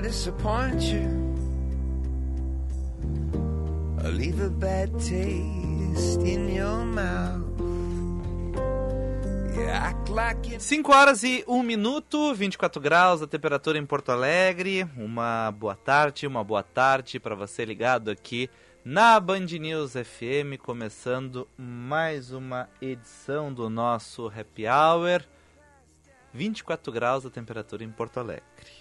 Disappoint you? Or leave a bad taste in your mouth? 5 horas e 1 minuto, 24 graus a temperatura em Porto Alegre. Uma boa tarde, uma boa tarde para você ligado aqui na Band News FM, começando mais uma edição do nosso Happy Hour. 24 graus a temperatura em Porto Alegre.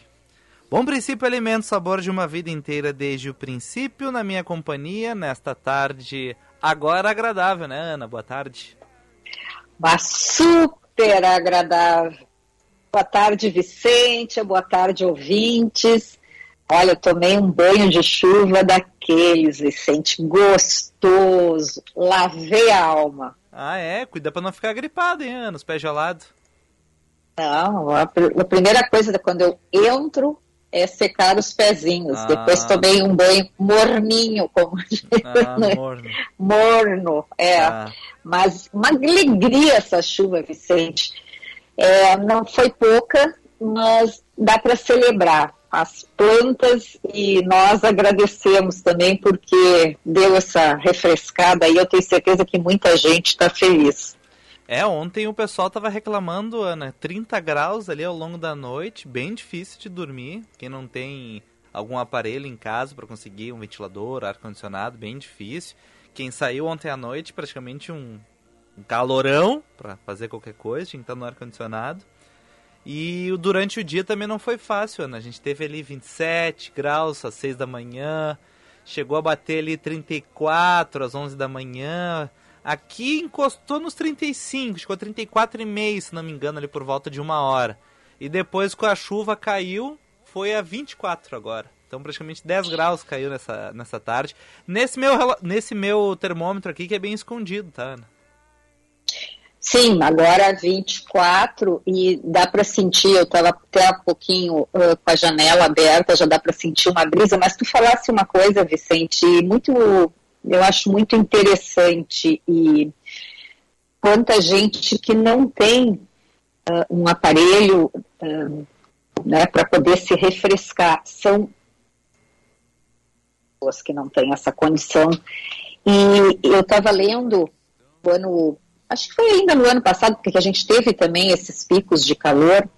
Bom princípio, alimento, sabor de uma vida inteira desde o princípio, na minha companhia, nesta tarde agora agradável, né, Ana? Boa tarde. Uma super agradável. Boa tarde, Vicente. Boa tarde, ouvintes. Olha, eu tomei um banho de chuva daqueles, Vicente, gostoso. Lavei a alma. Ah, é? Cuida para não ficar gripado, hein, Ana? Os pés gelados. Não, a, a primeira coisa, quando eu entro é secar os pezinhos. Ah. Depois tomei um banho morninho, como ah, morno. morno, é. Ah. Mas uma alegria essa chuva, Vicente. É, não foi pouca, mas dá para celebrar as plantas e nós agradecemos também porque deu essa refrescada e eu tenho certeza que muita gente está feliz. É, ontem o pessoal tava reclamando, Ana, 30 graus ali ao longo da noite, bem difícil de dormir. Quem não tem algum aparelho em casa para conseguir um ventilador, ar-condicionado, bem difícil. Quem saiu ontem à noite, praticamente um, um calorão para fazer qualquer coisa, tinha que estar no ar-condicionado. E durante o dia também não foi fácil, Ana. A gente teve ali 27 graus às 6 da manhã, chegou a bater ali 34 às 11 da manhã. Aqui encostou nos 35, chegou a 34,5, se não me engano, ali por volta de uma hora. E depois, com a chuva, caiu, foi a 24 agora. Então, praticamente 10 graus caiu nessa, nessa tarde. Nesse meu, nesse meu termômetro aqui, que é bem escondido, tá, Ana? Sim, agora 24 e dá para sentir, eu estava até um pouquinho uh, com a janela aberta, já dá para sentir uma brisa, mas tu falasse uma coisa, Vicente, muito eu acho muito interessante e quanta gente que não tem uh, um aparelho uh, né, para poder se refrescar. São pessoas que não têm essa condição. E eu estava lendo o ano, acho que foi ainda no ano passado, porque a gente teve também esses picos de calor,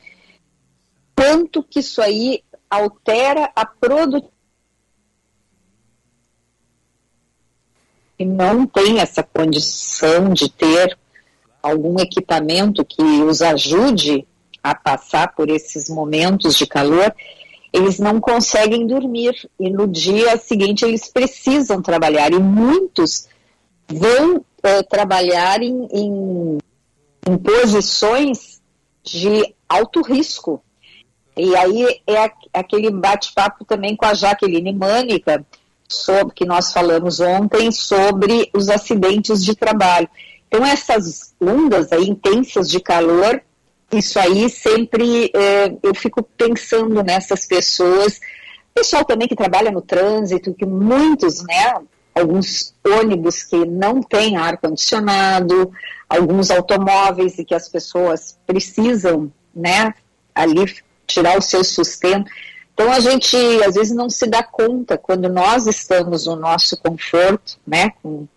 quanto que isso aí altera a produtividade que não tem essa condição de ter algum equipamento que os ajude a passar por esses momentos de calor, eles não conseguem dormir e no dia seguinte eles precisam trabalhar e muitos vão é, trabalhar em, em, em, posições de alto risco. E aí é aquele bate-papo também com a Jaqueline Mânica, sobre que nós falamos ontem sobre os acidentes de trabalho. Então essas ondas aí intensas de calor, isso aí sempre é, eu fico pensando nessas pessoas, pessoal também que trabalha no trânsito, que muitos, né, alguns ônibus que não têm ar condicionado, alguns automóveis e que as pessoas precisam, né, ali tirar o seu sustento. Então a gente às vezes não se dá conta quando nós estamos no nosso conforto, né, com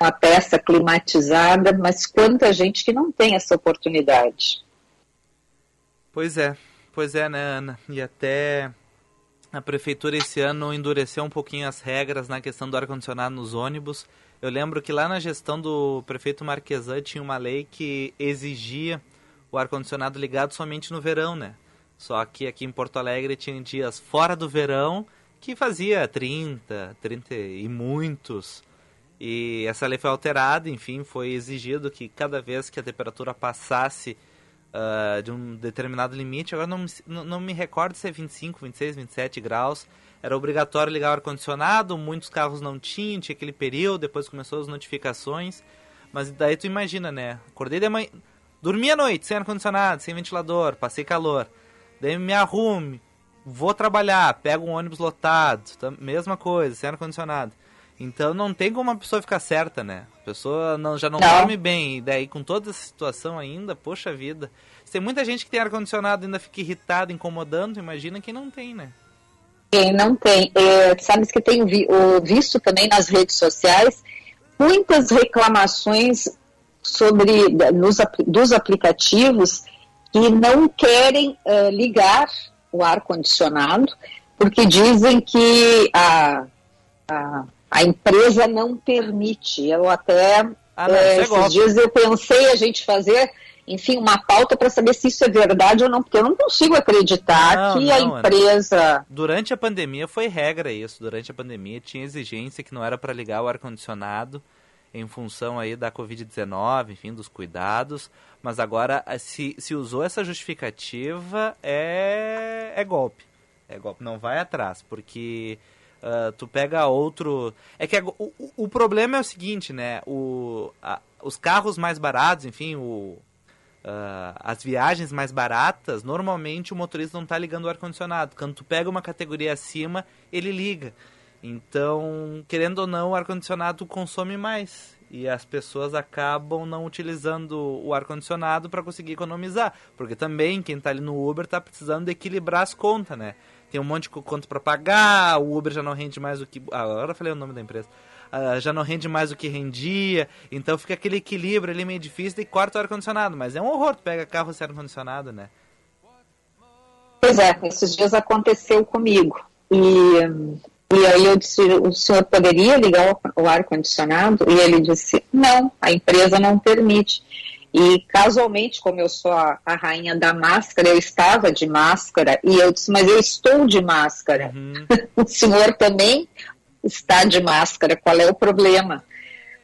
uma peça climatizada, mas quanta gente que não tem essa oportunidade. Pois é, pois é, né, Ana? E até a prefeitura esse ano endureceu um pouquinho as regras na questão do ar-condicionado nos ônibus. Eu lembro que lá na gestão do prefeito Marquesan tinha uma lei que exigia o ar-condicionado ligado somente no verão, né? Só que aqui em Porto Alegre tinha dias fora do verão que fazia 30, 30 e muitos. E essa lei foi alterada, enfim, foi exigido que cada vez que a temperatura passasse uh, de um determinado limite, agora não, não, não me recordo se é 25, 26, 27 graus. Era obrigatório ligar o ar-condicionado, muitos carros não tinham, tinha aquele período, depois começou as notificações. Mas daí tu imagina, né? Acordei de manhã, dormi à noite sem ar-condicionado, sem ventilador, passei calor. Daí me arrume, vou trabalhar, pego um ônibus lotado, tá, mesma coisa, sem ar-condicionado. Então não tem como uma pessoa ficar certa, né? A pessoa não, já não, não. dorme bem, e daí com toda essa situação ainda, poxa vida. Se tem muita gente que tem ar-condicionado e ainda fica irritado, incomodando, imagina quem não tem, né? Quem não tem. É, sabes que tenho vi, visto também nas redes sociais muitas reclamações sobre nos, dos aplicativos que não querem uh, ligar o ar-condicionado, porque dizem que a, a, a, empresa não permite. Eu até, ah, não, é, esses dias eu pensei a gente fazer, enfim, uma pauta para saber se isso é verdade ou não, porque eu não consigo acreditar não, que não, a empresa... Ana. Durante a pandemia foi regra isso, durante a pandemia tinha exigência que não era para ligar o ar-condicionado, em função aí da Covid-19, enfim, dos cuidados, mas agora se, se usou essa justificativa é, é golpe. É golpe, não vai atrás, porque uh, tu pega outro... É que o, o problema é o seguinte, né, o, a, os carros mais baratos, enfim, o, Uh, as viagens mais baratas, normalmente o motorista não está ligando o ar-condicionado. Quando tu pega uma categoria acima, ele liga. Então, querendo ou não, o ar-condicionado consome mais. E as pessoas acabam não utilizando o ar-condicionado para conseguir economizar. Porque também quem está ali no Uber está precisando equilibrar as contas, né? Tem um monte de conta para pagar, o Uber já não rende mais do que. Ah, agora falei o nome da empresa. Uh, já não rende mais do que rendia, então fica aquele equilíbrio ali meio difícil e corta o ar-condicionado. Mas é um horror, tu pega carro sem ar-condicionado, né? Pois é, esses dias aconteceu comigo. E e aí eu disse, o senhor poderia ligar o, ar-condicionado? E ele disse, não, a empresa não permite. E casualmente, como eu sou a, a, rainha da máscara, eu estava de máscara e eu disse, mas eu estou de máscara. Uhum. o senhor também está de máscara, qual é o problema?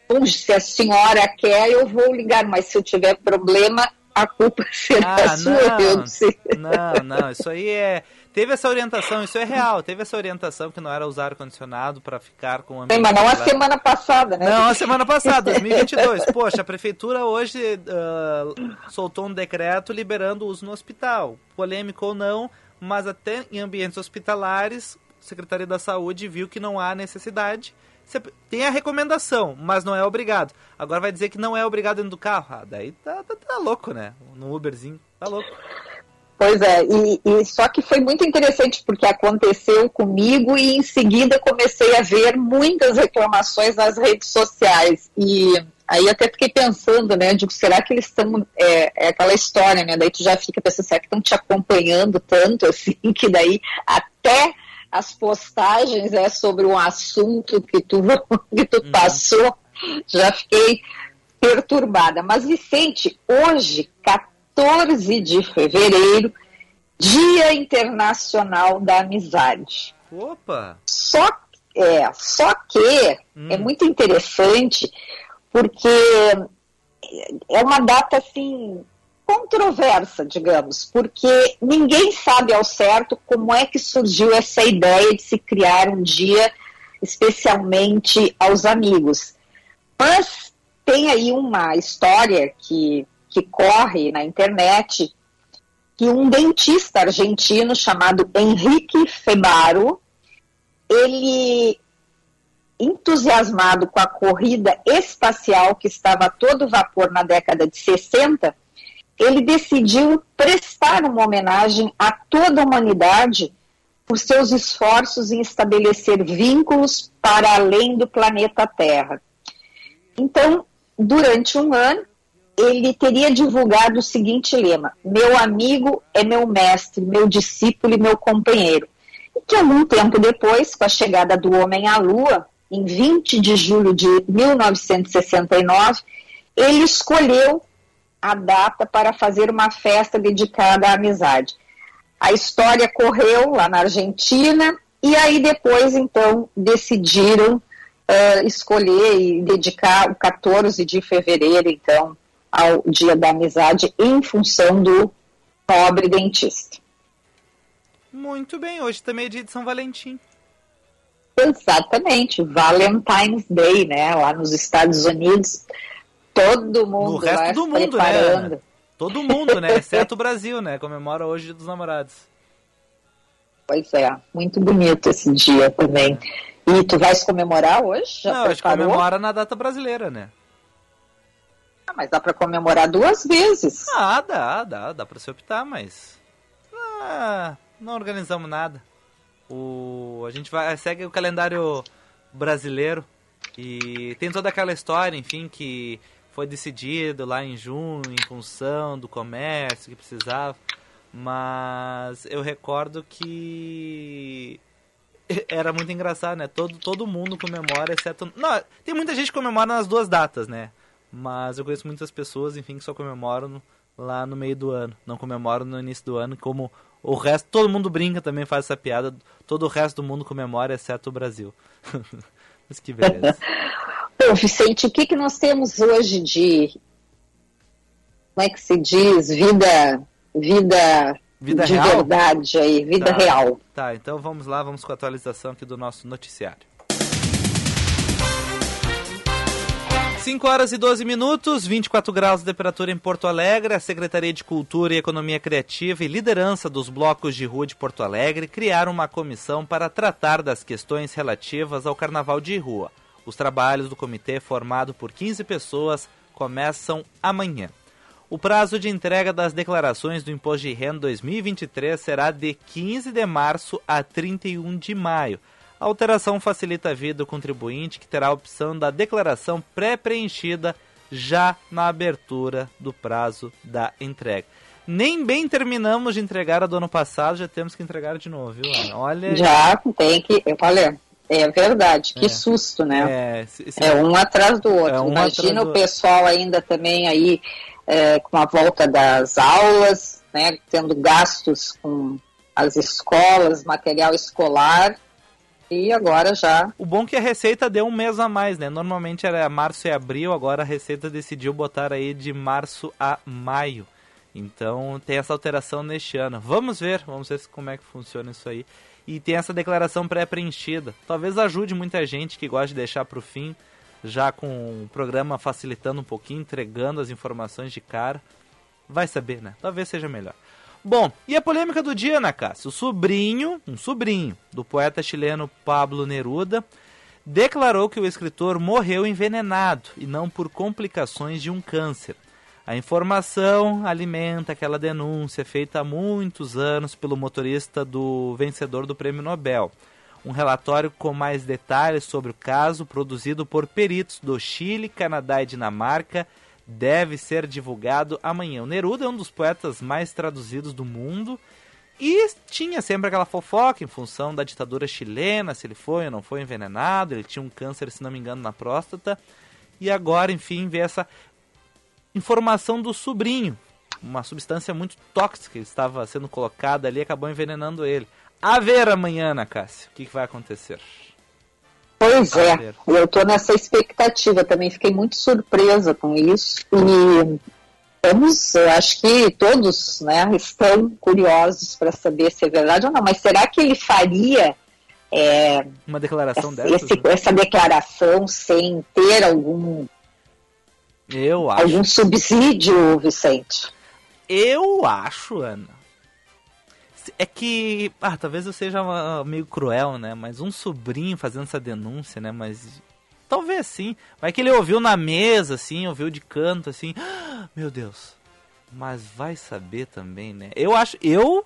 Bom, se a senhora quer, eu vou ligar, mas se eu tiver problema, a culpa será ah, sua. Não, eu disse. não, não, isso aí é Teve essa orientação, isso é real. Teve essa orientação que não era usar ar-condicionado para ficar com o ambiente. Mas não a semana passada, né? Não, a semana passada, 2022. Poxa, a prefeitura hoje uh, soltou um decreto liberando o uso no hospital. Polêmico ou não, mas até em ambientes hospitalares, a Secretaria da Saúde viu que não há necessidade. Tem a recomendação, mas não é obrigado. Agora vai dizer que não é obrigado dentro do carro. Ah, daí tá, tá, tá louco, né? No Uberzinho, tá louco. Pois é, e, e, só que foi muito interessante porque aconteceu comigo e em seguida comecei a ver muitas reclamações nas redes sociais. E aí até fiquei pensando, né? Digo, será que eles estão. É, é, aquela história, né? Daí tu já fica pensando, será que estão te acompanhando tanto assim, que daí até as postagens é sobre um assunto que tu, que tu uhum. passou, já fiquei perturbada. Mas, Vicente, hoje, 14 14 de fevereiro, Dia Internacional da Amizade. Opa! Só, é, só que hum. é muito interessante porque é uma data assim controversa, digamos, porque ninguém sabe ao certo como é que surgiu essa ideia de se criar um dia especialmente aos amigos. Mas tem aí uma história que que corre na internet que um dentista argentino chamado Henrique Febaro, ele entusiasmado com a corrida espacial que estava a todo vapor na década de 60, ele decidiu prestar uma homenagem a toda a humanidade por seus esforços em estabelecer vínculos para além do planeta Terra. Então, durante um ano, ele teria divulgado o seguinte lema: Meu amigo é meu mestre, meu discípulo e meu companheiro. E que algum tempo depois, com a chegada do homem à Lua, em 20 de julho de 1969, ele escolheu a data para fazer uma festa dedicada à amizade. A história correu lá na Argentina e aí depois, então, decidiram uh, escolher e dedicar o 14 de fevereiro, então, ao Dia da Amizade em função do pobre dentista. Muito bem, hoje também é dia de São Valentim. Exatamente, Valentine's Day, né? Lá nos Estados Unidos, todo mundo no resto do mundo, preparando. né? Todo mundo, né? Exceto o Brasil, né? Comemora hoje dos namorados. Pois é, muito bonito esse dia também. E tu vais comemorar hoje? Já Não, que preparou? comemora na data brasileira, né? Mas dá para comemorar duas vezes. Ah, dá, dá, dá pra se optar, mas. Ah, não organizamos nada. O, a gente vai, segue o calendário brasileiro e tem toda aquela história, enfim, que foi decidido lá em junho em função do comércio que precisava. Mas eu recordo que era muito engraçado, né? Todo, todo mundo comemora, exceto. Não, tem muita gente que comemora nas duas datas, né? Mas eu conheço muitas pessoas, enfim, que só comemoram lá no meio do ano. Não comemoram no início do ano, como o resto, todo mundo brinca também, faz essa piada. Todo o resto do mundo comemora, exceto o Brasil. Mas que beleza. Bom, Vicente, o que, que nós temos hoje de. Como é que se diz? Vida. Vida. Vida de real? verdade aí, vida Tá. real. Tá, então vamos lá, vamos com a atualização aqui do nosso noticiário. 5 horas e 12 minutos, 24 graus de temperatura em Porto Alegre. A Secretaria de Cultura e Economia Criativa e liderança dos blocos de rua de Porto Alegre criaram uma comissão para tratar das questões relativas ao carnaval de rua. Os trabalhos do comitê, formado por 15 pessoas, começam amanhã. O prazo de entrega das declarações do Imposto de Renda 2023 será de 15 de março a 31 de maio. A alteração facilita a vida do contribuinte, que terá a opção da declaração pré-preenchida já na abertura do prazo da entrega. Nem bem terminamos de entregar a do ano passado, já temos que entregar de novo, viu, Ana? Olha. Já tem que. Eu falei, é verdade, que É. susto, né? É, se- se- É um atrás do outro. É um Imagina do o pessoal ainda também aí é, com a volta das aulas, né, tendo gastos com as escolas, material escolar, e agora já. O bom é que a Receita deu um mês a mais, né? Normalmente era março e abril, agora a Receita decidiu botar aí de março a maio. Então tem essa alteração neste ano. Vamos ver, vamos ver como é que funciona isso aí. E tem essa declaração pré-preenchida. Talvez ajude muita gente que gosta de deixar para o fim, já com o programa facilitando um pouquinho, entregando as informações de cara. Vai saber, né? Talvez seja melhor. Bom, e a polêmica do dia, Ana Cássia? O sobrinho, um sobrinho do poeta chileno Pablo Neruda, declarou que o escritor morreu envenenado e não por complicações de um câncer. A informação alimenta aquela denúncia feita há muitos anos pelo motorista do vencedor do Prêmio Nobel. Um relatório com mais detalhes sobre o caso, produzido por peritos do Chile, Canadá e Dinamarca, deve ser divulgado amanhã. O Neruda é um dos poetas mais traduzidos do mundo e tinha sempre aquela fofoca em função da ditadura chilena, se ele foi ou não foi envenenado, ele tinha um câncer, se não me engano, na próstata. E agora, enfim, vê essa informação do sobrinho. Uma substância muito tóxica estava sendo colocada ali acabou envenenando ele. A ver amanhã, Ana o que, que vai acontecer? Pois é, eu estou nessa expectativa também, fiquei muito surpresa com isso. E vamos, eu acho que todos né, estão curiosos para saber se é verdade ou não, mas será que ele faria é, Uma declaração essa, dessas? esse- essa declaração sem ter algum, Eu acho. algum subsídio, Vicente? Eu acho, Ana. É que. Ah, talvez eu seja meio cruel, né? Mas um sobrinho fazendo essa denúncia, né? Mas. Talvez sim. Vai que ele ouviu na mesa, assim, ouviu de canto, assim. "Ah, Meu Deus. Mas vai saber também, né? Eu acho. Eu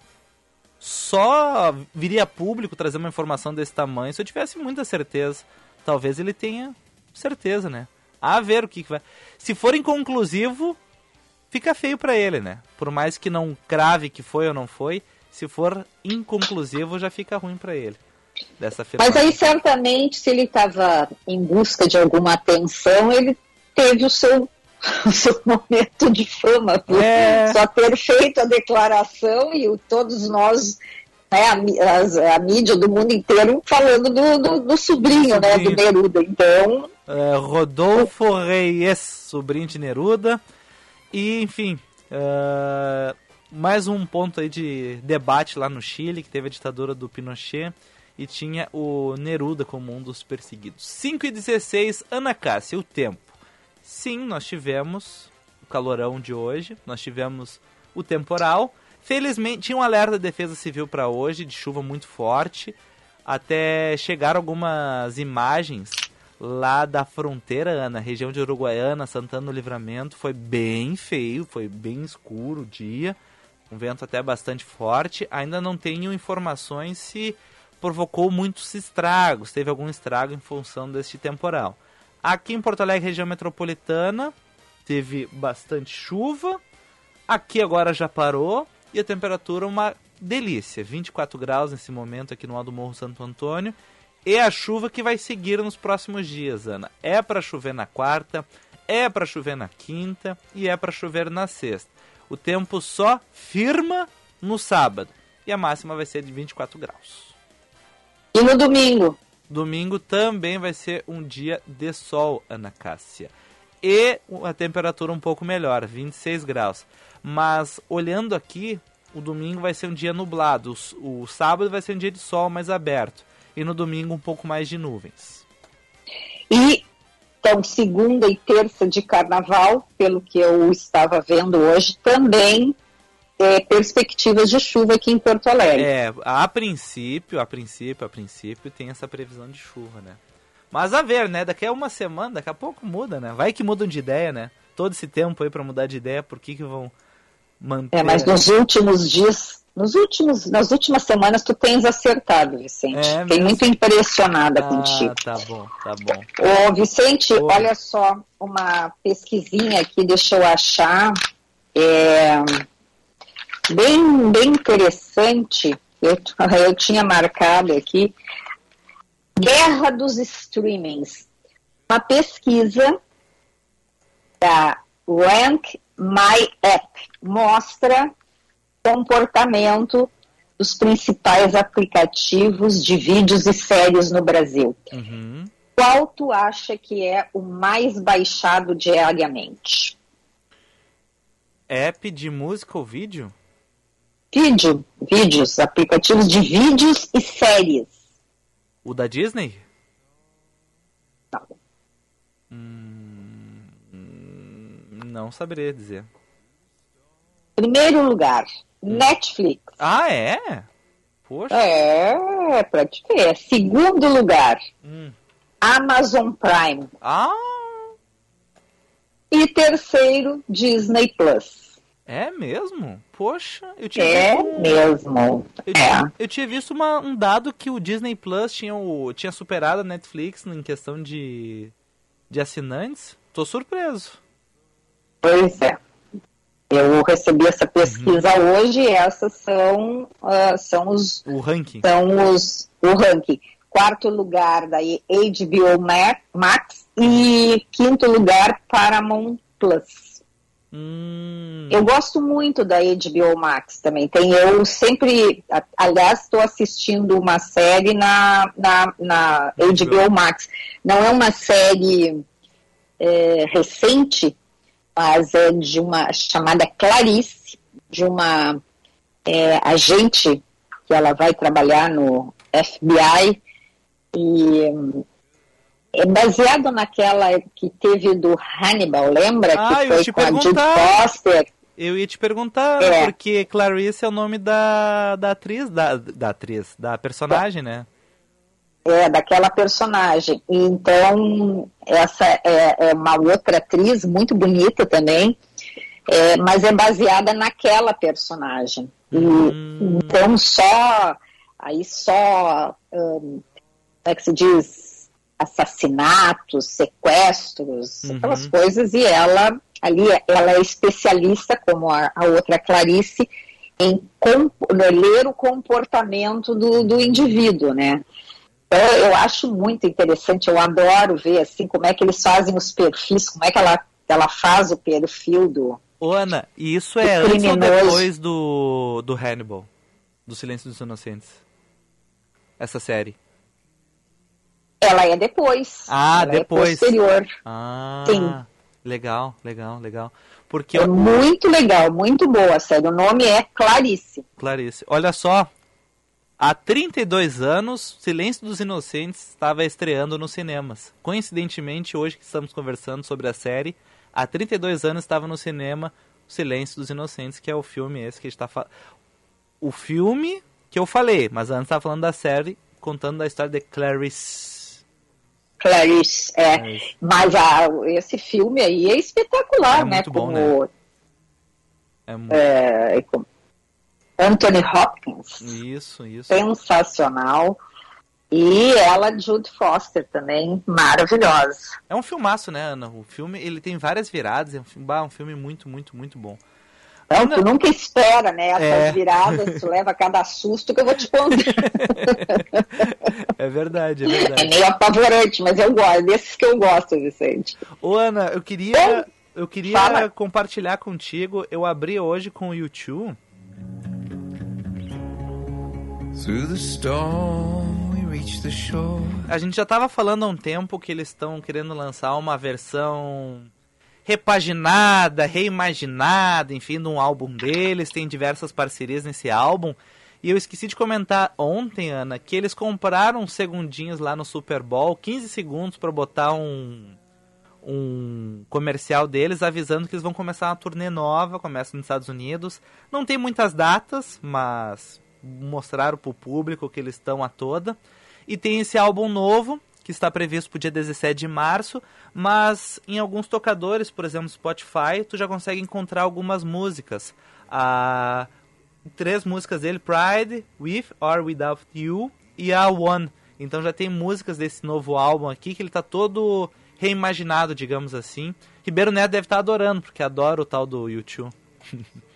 só viria público trazer uma informação desse tamanho se eu tivesse muita certeza. Talvez ele tenha certeza, né? A ver o que, que vai. Se for inconclusivo, fica feio pra ele, né? Por mais que não crave que foi ou não foi, se for inconclusivo já fica ruim pra ele. Dessa Mas aí certamente, se ele estava em busca de alguma atenção, ele teve o seu, o seu momento de fama por É. só ter feito a declaração e o- todos nós, né, a, as- a mídia do mundo inteiro falando do, do, do sobrinho, né, do Sobrinho. Neruda. Então, É, Rodolfo Reis, sobrinho de Neruda. E, enfim, uh, mais um ponto aí de debate lá no Chile, que teve a ditadura do Pinochet e tinha o Neruda como um dos perseguidos. 5 e 16, Ana Cássia, o tempo. Sim, nós tivemos o calorão de hoje, nós tivemos o temporal. Felizmente, tinha um alerta da Defesa Civil para hoje, de chuva muito forte. Até chegar algumas imagens lá da fronteira, Ana, região de Uruguaiana, Santana do Livramento. Foi bem feio, foi bem escuro o dia. Um vento até bastante forte. Ainda não tenho informações se provocou muitos estragos, teve algum estrago em função deste temporal. Aqui em Porto Alegre, região metropolitana, teve bastante chuva. Aqui agora já parou e a temperatura uma delícia, 24 graus nesse momento aqui no Alto Morro Santo Antônio. E a chuva que vai seguir nos próximos dias, Ana. É para chover na quarta, é para chover na quinta e é para chover na sexta. O tempo só firma no sábado e a máxima vai ser de 24 graus. E no domingo? Domingo também vai ser um dia de sol, Ana Cássia. E a temperatura um pouco melhor, 26 graus. Mas olhando aqui, o domingo vai ser um dia nublado. O, o sábado vai ser um dia de sol mais aberto. E no domingo um pouco mais de nuvens. E então, segunda e terça de carnaval, pelo que eu estava vendo hoje, também é, perspectivas de chuva aqui em Porto Alegre. É, a princípio, a princípio, a princípio tem essa previsão de chuva, né? Mas a ver, né? Daqui a uma semana, daqui a pouco muda, né? Vai que mudam de ideia, né? Todo esse tempo aí para mudar de ideia, por que que vão manter... É, mas nos últimos dias, nos últimos, nas últimas semanas tu tens acertado, Vicente. É, Fiquei muito impressionada ah, contigo. tá bom, tá bom. Ô, Vicente, olha só, uma pesquisinha aqui, deixa eu achar. É bem, bem interessante, eu, eu tinha marcado aqui, Guerra dos Streamings. Uma pesquisa da Rank My App mostra comportamento dos principais aplicativos de vídeos e séries no Brasil. Uhum. Qual tu acha que é o mais baixado diariamente? App de música ou vídeo? Vídeo, vídeos, aplicativos de vídeos e séries. O da Disney? Não. Hum, não saberia dizer. Primeiro lugar, hum. Netflix. Ah, é? Poxa. É, pra te ver. Segundo lugar, hum. Amazon Prime. Ah. E terceiro, Disney Plus. É mesmo? Poxa, eu tinha É visto... mesmo. Eu, é. eu tinha visto uma, um dado que o Disney Plus tinha, o, tinha superado a Netflix em questão de, de assinantes. Tô surpreso. Pois é. Eu recebi essa pesquisa uhum. hoje essas são, uh, são os. O ranking. São os. O ranking. Quarto lugar daí HBO Max e quinto lugar Paramount Plus. Hum. Eu gosto muito da HBO Max também. Tem eu sempre, aliás, estou assistindo uma série na, na, na HBO Max. Não é uma série é, recente, mas é de uma chamada Clarice, de uma é, agente que ela vai trabalhar no FBI e é baseado naquela que teve do Hannibal, lembra? Ah, que foi te com perguntar. a Foster. Eu ia te perguntar, é. porque Clarice é o nome da, da atriz, da, da atriz, da personagem, né? É, daquela personagem. Então, essa é, é uma outra atriz, muito bonita também, é, mas é baseada naquela personagem. E, hum. Então, só, aí só, um, como é que se diz? assassinatos, sequestros, uhum. aquelas coisas, e ela ali ela é especialista, como a, a outra Clarice, em ler o comportamento do, do indivíduo, né? Então, eu acho muito interessante, eu adoro ver assim como é que eles fazem os perfis, como é que ela, ela faz o perfil do. Ô Ana, e isso é antes ou depois do, do Hannibal? Do Silêncio dos Inocentes? Essa série. Ela é depois. Ah, ela depois. É posterior. Ah. Sim. Legal, legal, legal. Porque É muito legal, muito boa a série. O nome é Clarice. Clarice, olha só. Há 32 anos, Silêncio dos Inocentes estava estreando nos cinemas. Coincidentemente, hoje que estamos conversando sobre a série, há 32 anos estava no cinema Silêncio dos Inocentes, que é o filme esse que a gente tá falando. O filme que eu falei, mas antes estava falando da série, contando da história de Clarice. Clarice, é. Clarice. Mas a, esse filme aí é espetacular, É né? muito bom, Como, É muito... é, como Anthony Hopkins. Isso, isso. sensacional. E ela, Jude Foster, também maravilhosa. É um filmaço, né, Ana? O filme, ele tem várias viradas, é um filme, um filme muito, muito, muito bom. Então, Ana- tu nunca espera, né? Essas É. viradas, tu leva cada susto que eu vou te contar. É verdade, é é verdade. meio apavorante, mas eu gosto, desses que eu gosto, Vicente. Ô, Ana, eu queria, eu queria Fala. compartilhar contigo. Eu abri hoje com o YouTube. A gente já tava falando há um tempo que eles estão querendo lançar uma versão repaginada, reimaginada, enfim, de um álbum deles. Tem diversas parcerias nesse álbum. E eu esqueci de comentar ontem, Ana, que eles compraram segundinhos lá no Super Bowl, 15 segundos para botar um, um comercial deles avisando que eles vão começar uma turnê nova, começa nos Estados Unidos. Não tem muitas datas, mas mostraram pro público que eles estão a toda. E tem esse álbum novo, que está previsto para o dia 17 de março, mas em alguns tocadores, por exemplo, Spotify, tu já consegue encontrar algumas músicas. A três músicas dele, Pride, With or Without You e a One. Então já tem músicas desse novo álbum aqui que ele tá todo reimaginado, digamos assim. Ribeiro Neto deve estar adorando, porque adora o tal do YouTube.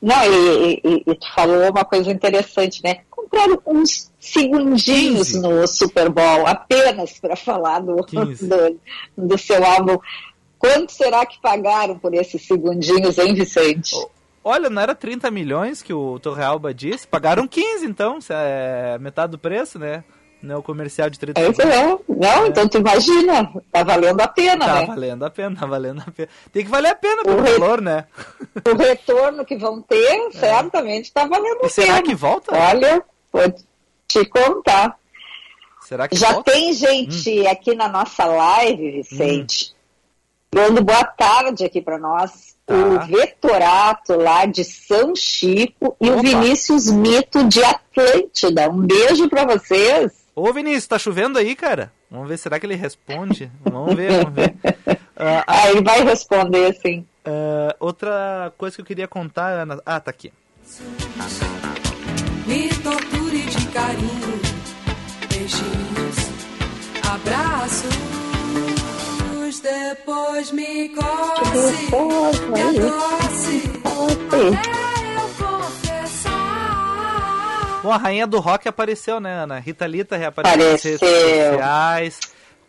Não, e, e- e tu falou uma coisa interessante, né? Compraram uns segundinhos 15. no Super Bowl, apenas para falar do, 15. do, do seu álbum. Quanto será que pagaram por esses segundinhos, hein, Vicente? Olha, não era 30 milhões que o Torrealba disse? Pagaram 15, então, se é metade do preço, né? Não é o comercial de 30 É isso é. Não, então tu imagina, tá valendo a pena, Tá né? valendo a pena, tá valendo a pena. Tem que valer a pena pelo O re- valor, né? O retorno que vão ter, certamente tá valendo a É. E será pena. que volta? Olha, vou te contar. Será que Já volta? tem gente aqui na nossa live, Vicente, dando boa tarde aqui para nós. Tá. O Vetorato lá de São Chico e Opa. o Vinícius Mito de Atlântida. Um beijo para vocês. Ô Vinícius, tá chovendo aí, cara? Vamos ver, será que ele responde? Vamos ver, vamos ver. Ah, Ah, ele vai responder sim. ah, outra coisa que eu queria contar, Ana. Ah, tá aqui. Me torture de carinho, beijinhos, abraços, depois me coce, me adoce, eu confessar. Bom, a rainha do rock apareceu, né, Ana? Rita Lita reapareceu nas redes sociais.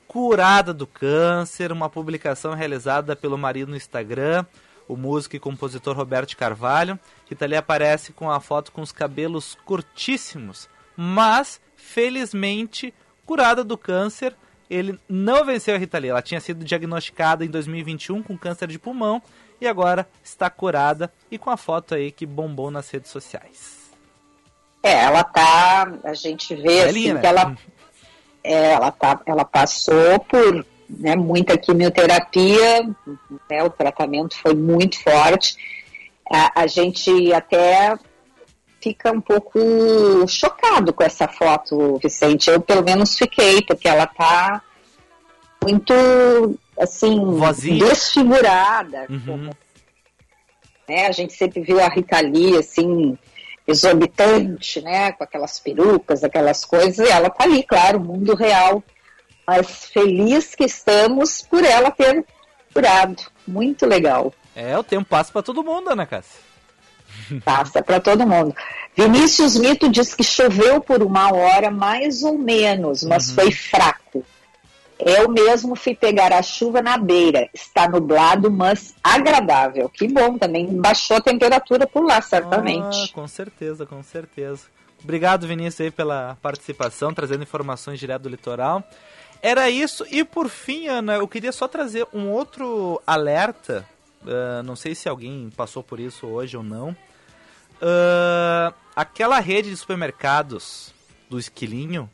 Curada do câncer, uma publicação realizada pelo marido no Instagram, o músico e compositor Roberto Carvalho. Rita Lee aparece com a foto com os cabelos curtíssimos, mas, felizmente, curada do câncer. Ele não venceu a Rita Lee. Ela tinha sido diagnosticada em 2021 com câncer de pulmão e agora está curada e com a foto aí que bombou nas redes sociais. É, ela tá. A gente vê Velhinha, assim né? que ela, é, ela, tá, ela passou por né, muita quimioterapia, né, o tratamento foi muito forte. A, a gente até fica um pouco chocado com essa foto, Vicente. Eu pelo menos fiquei, porque ela tá muito assim Vozinha. desfigurada. Uhum. né? A gente sempre viu a Rita Lee assim exorbitante, né, com aquelas perucas, aquelas coisas, e ela tá ali, claro, mundo real. Mas feliz que estamos por ela ter curado. Muito legal. É, o tempo passa pra todo mundo, Ana Cássia. Passa para todo mundo. Vinícius Mito diz que choveu por uma hora, mais ou menos, mas foi fraco. Eu mesmo fui pegar a chuva na beira. Está nublado, mas agradável. Que bom também. Baixou a temperatura por lá, Ah, certamente. com certeza, com certeza. Obrigado, Vinícius, aí, pela participação, trazendo informações direto do litoral. Era isso. E por fim, Ana, eu queria só trazer um outro alerta. Uh, não sei se alguém passou por isso hoje ou não. Uh, aquela rede de supermercados do Esquilinho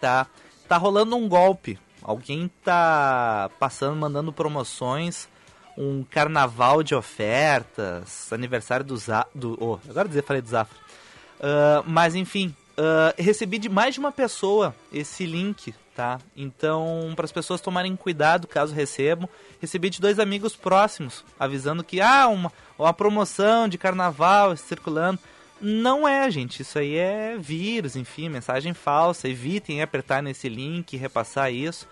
tá, tá rolando um golpe. Alguém tá passando, mandando promoções, um carnaval de ofertas, aniversário do Zafra. Do, oh, agora dizer, falei do Zafra. Uh, mas enfim, uh, recebi de mais de uma pessoa esse link, tá? Então, para as pessoas tomarem cuidado caso recebam, recebi de dois amigos próximos, avisando que ah, uma, uma promoção de carnaval circulando. Não é, gente. Isso aí é vírus, enfim, mensagem falsa. Evitem apertar nesse link, repassar isso,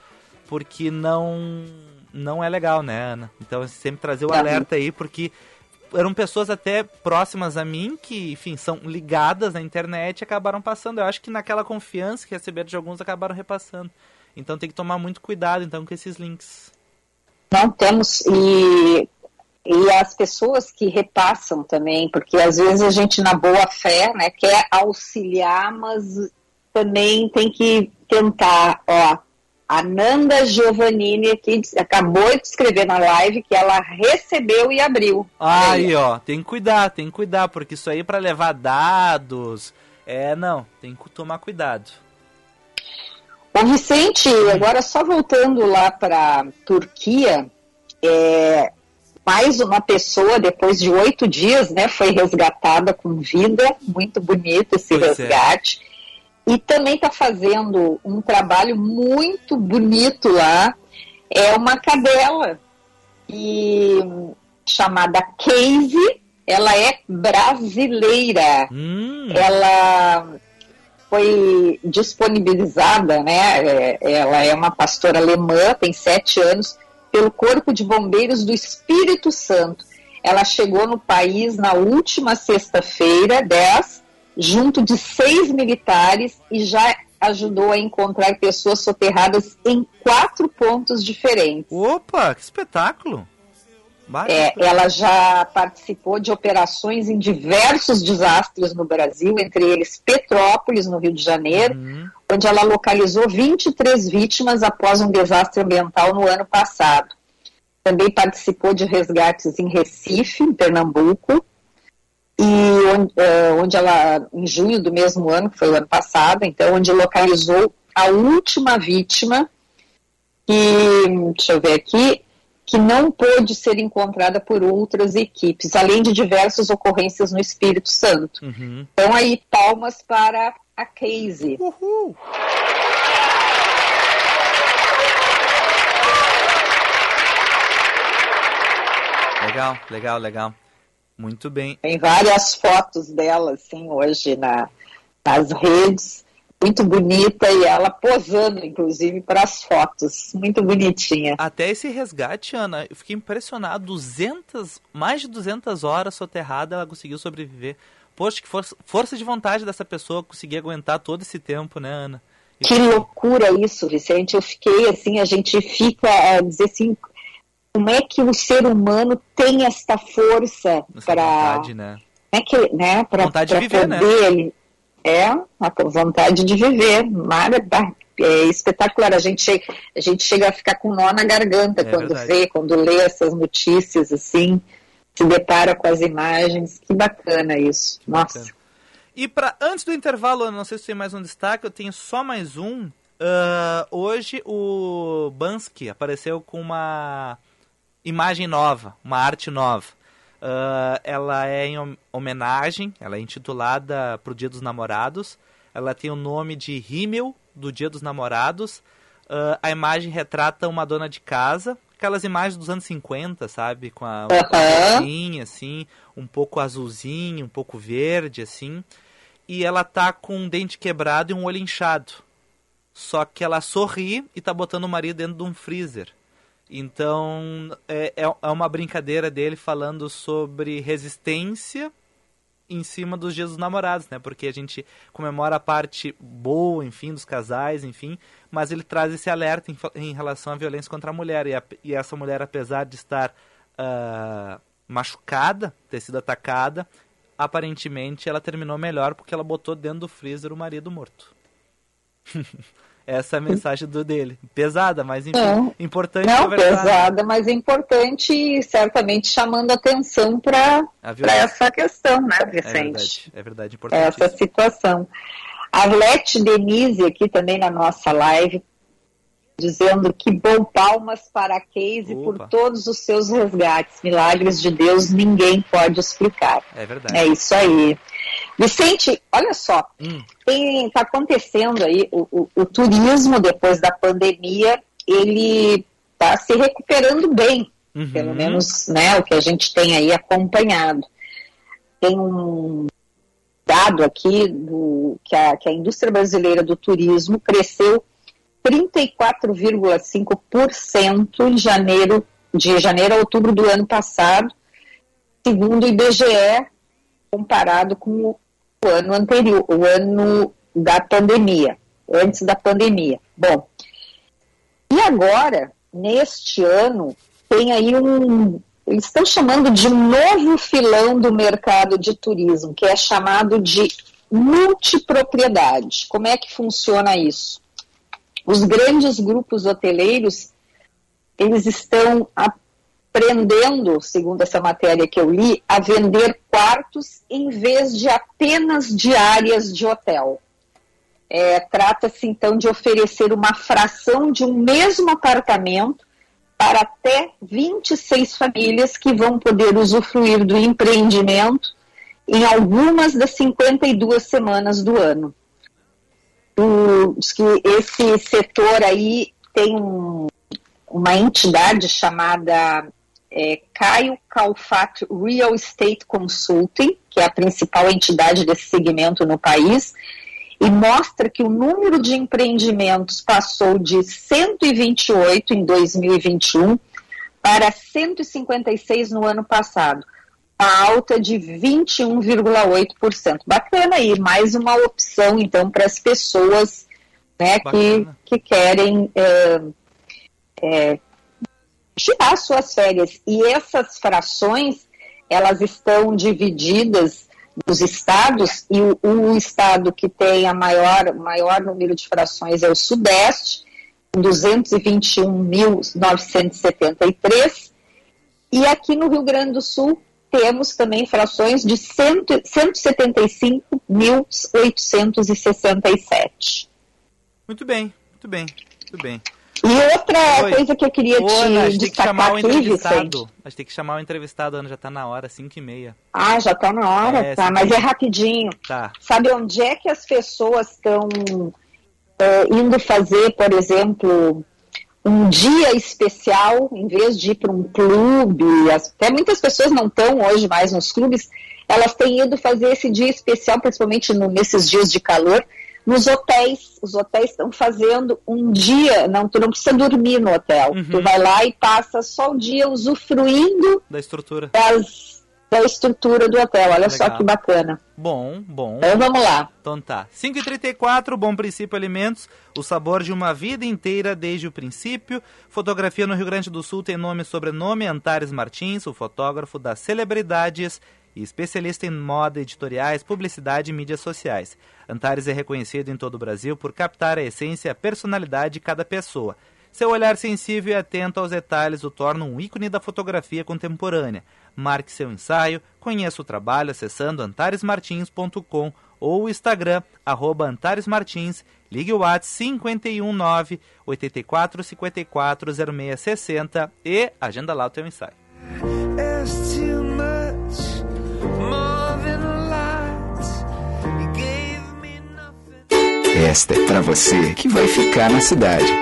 porque não não é legal, né, Ana? Então, sempre trazer o alerta aí, porque eram pessoas até próximas a mim que, enfim, são ligadas na internet e acabaram passando. Eu acho que naquela confiança que receberam de alguns acabaram repassando. Então tem que tomar muito cuidado então com esses links. Não temos e e as pessoas que repassam também, porque às vezes a gente na boa fé, né, quer auxiliar, mas também tem que tentar, ó, a Nanda Giovannini aqui acabou de escrever na live que ela recebeu e abriu. Aí, ó, tem que cuidar, tem que cuidar, porque isso aí para levar dados, é, não, tem que tomar cuidado. Ô Vicente, agora só voltando lá para Turquia, é, mais uma pessoa, depois de oito dias, né, foi resgatada com vida, muito bonito esse pois é. resgate. É. E também está fazendo um trabalho muito bonito lá. É uma cadela e, chamada Casey. Ela é brasileira. Hum. Ela foi disponibilizada, né? É, ela é uma pastora alemã, tem sete anos pelo Corpo de Bombeiros do Espírito Santo. Ela chegou no país na última sexta-feira, 10, junto de seis militares e já ajudou a encontrar pessoas soterradas em quatro pontos diferentes. Opa, que espetáculo! É, ela já participou de operações em diversos desastres no Brasil, entre eles Petrópolis, no Rio de Janeiro, uhum. onde ela localizou 23 vítimas após um desastre ambiental no ano passado. Também participou de resgates em Recife, em Pernambuco, e onde, é, onde ela, em junho do mesmo ano, que foi o ano passado, então, onde localizou a última vítima, que, deixa eu ver aqui, que não pôde ser encontrada por outras equipes, além de diversas ocorrências no Espírito Santo. Uhum. Então aí palmas para a Casey. Uhul. Legal, legal, legal. Muito bem. Tem várias fotos dela, assim, hoje na, nas redes muito bonita e ela posando, inclusive, para as fotos. Muito bonitinha. Até esse resgate, Ana, eu fiquei impressionado. 200, mais de 200 horas soterrada, ela conseguiu sobreviver. Poxa, que força, força de vontade dessa pessoa conseguir aguentar todo esse tempo, né, Ana? Que loucura isso, Vicente. Eu fiquei assim, a gente fica a dizer assim, como é que o ser humano tem esta força para. Vontade, né? É que, né, viver, né? poder, né? É a vontade de viver. Mara, é espetacular. A gente, chega, a gente chega a ficar com nó na garganta é quando verdade. vê, quando lê essas notícias, assim, se depara com as imagens. Que bacana isso. Que Nossa. Bacana. E para antes do intervalo, não sei se tem mais um destaque, eu tenho só mais um. Uh, hoje o Bansky apareceu com uma imagem nova, uma arte nova. Uh, ela é em homenagem, ela é intitulada para o Dia dos Namorados. Ela tem o nome de Rímel, do Dia dos Namorados. Uh, a imagem retrata uma dona de casa, aquelas imagens dos anos 50, sabe? Com a uhum. assim, um pouco azulzinho, um pouco verde, assim. E ela tá com um dente quebrado e um olho inchado. Só que ela sorri e tá botando o marido dentro de um freezer. Então, é, é, é uma brincadeira dele falando sobre resistência em cima dos dias dos namorados, né? Porque a gente comemora a parte boa, enfim, dos casais, enfim, mas ele traz esse alerta em, em relação à violência contra a mulher. E, a, e essa mulher, apesar de estar uh, machucada, ter sido atacada, aparentemente ela terminou melhor porque ela botou dentro do freezer o marido morto. Essa é a mensagem do dele. Pesada, mas enfim, Não. importante Não, pesada, mas importante e certamente chamando atenção para essa questão, né, É Vicente? verdade, é verdade, importante. essa situação. A Arlete Denise aqui também na nossa live, dizendo que bom palmas para a Casey Opa. por todos os seus resgates. Milagres de Deus ninguém pode explicar. É verdade. É isso aí. Vicente, olha só, Hum. está acontecendo aí o, o- o turismo depois da pandemia, ele está se recuperando bem, Uhum. pelo menos né, o que a gente tem aí acompanhado. Tem um dado aqui do, que, a, que a indústria brasileira do turismo cresceu 34,5% em janeiro, de janeiro a outubro do ano passado, segundo o IBGE, comparado com o ano anterior, o ano da pandemia, antes da pandemia. Bom, e agora, neste ano, tem aí um. Eles estão chamando de novo filão do mercado de turismo, que é chamado de multipropriedade. Como é que funciona isso? Os grandes grupos hoteleiros, eles estão aprendendo, segundo essa matéria que eu li, a vender quartos em vez de apenas diárias de hotel. É, Trata-se então de oferecer uma fração de um mesmo apartamento para até 26 famílias que vão poder usufruir do empreendimento em algumas das 52 semanas do ano. O- que esse setor aí tem um- uma entidade chamada é, Caio Calfat Real Estate Consulting, que é a principal entidade desse segmento no país, e mostra que o número de empreendimentos passou de 128 em 2021 para 156 no ano passado, uma alta de 21,8%. Bacana aí, mais uma opção então para as pessoas né, que, que querem é, é, tirar suas férias. E essas frações, elas estão divididas nos estados, e o, o estado que tem a maior, maior número de frações é o Sudeste, com 221.973, e aqui no Rio Grande do Sul temos também frações de 100 175.867. Muito bem, muito bem, muito bem. E outra Oi. coisa que eu queria Ô, Ana, a te gente tem que chamar destacar o entrevistado. A gente tem que chamar o entrevistado, Ana, já tá na hora, 5 e meia. Ah, já está na hora, É, tá, mas é rapidinho. Tá. Sabe onde é que as pessoas estão é, indo fazer, por exemplo, um dia especial, em vez de ir para um clube? as- até muitas pessoas não estão hoje mais nos clubes, elas têm ido fazer esse dia especial, principalmente no- nesses dias de calor, nos hotéis. Os hotéis estão fazendo um dia, não, tu não precisa dormir no hotel. Uhum. Tu vai lá e passa só o dia usufruindo Da estrutura. das, da estrutura do hotel. Olha só Legal. que bacana. Bom, bom. Então vamos lá. Então tá. 5h34, Bom Princípio Alimentos, o sabor de uma vida inteira desde o princípio. Fotografia no Rio Grande do Sul tem nome e sobrenome Antares Martins, o fotógrafo das celebridades e especialista em moda, editoriais, publicidade e mídias sociais. Antares é reconhecido em todo o Brasil por captar a essência e a personalidade de cada pessoa. Seu olhar sensível e atento aos detalhes o torna um ícone da fotografia contemporânea. Marque seu ensaio, conheça o trabalho acessando antaresmartins.com ou o Instagram, arroba Antares Martins, ligue o WhatsApp 519 84 54 0660 e agenda lá o teu ensaio. Esta é pra você que vai ficar na cidade.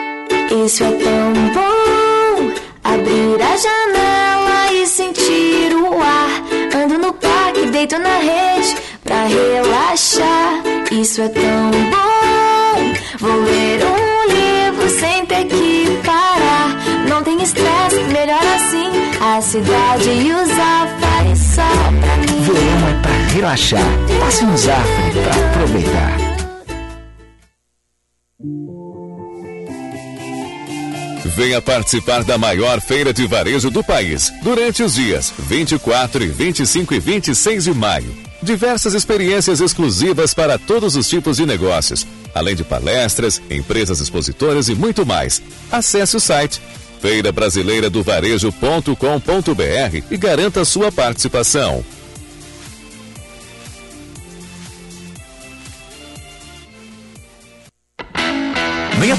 Isso é tão bom abrir a janela e sentir o ar. Ando no parque, deito na rede pra relaxar. Isso é tão bom. Vou ler um livro sem ter que parar. Não tem estresse, melhor assim. A cidade e os afares só pra mim. Verão é pra relaxar. Passe no Zafre pra aproveitar. Venha participar da maior feira de varejo do país durante os dias 24 e 25 e 26 de maio. Diversas experiências exclusivas para todos os tipos de negócios, além de palestras, empresas expositoras e muito mais. Acesse o site feira brasileira do e garanta sua participação.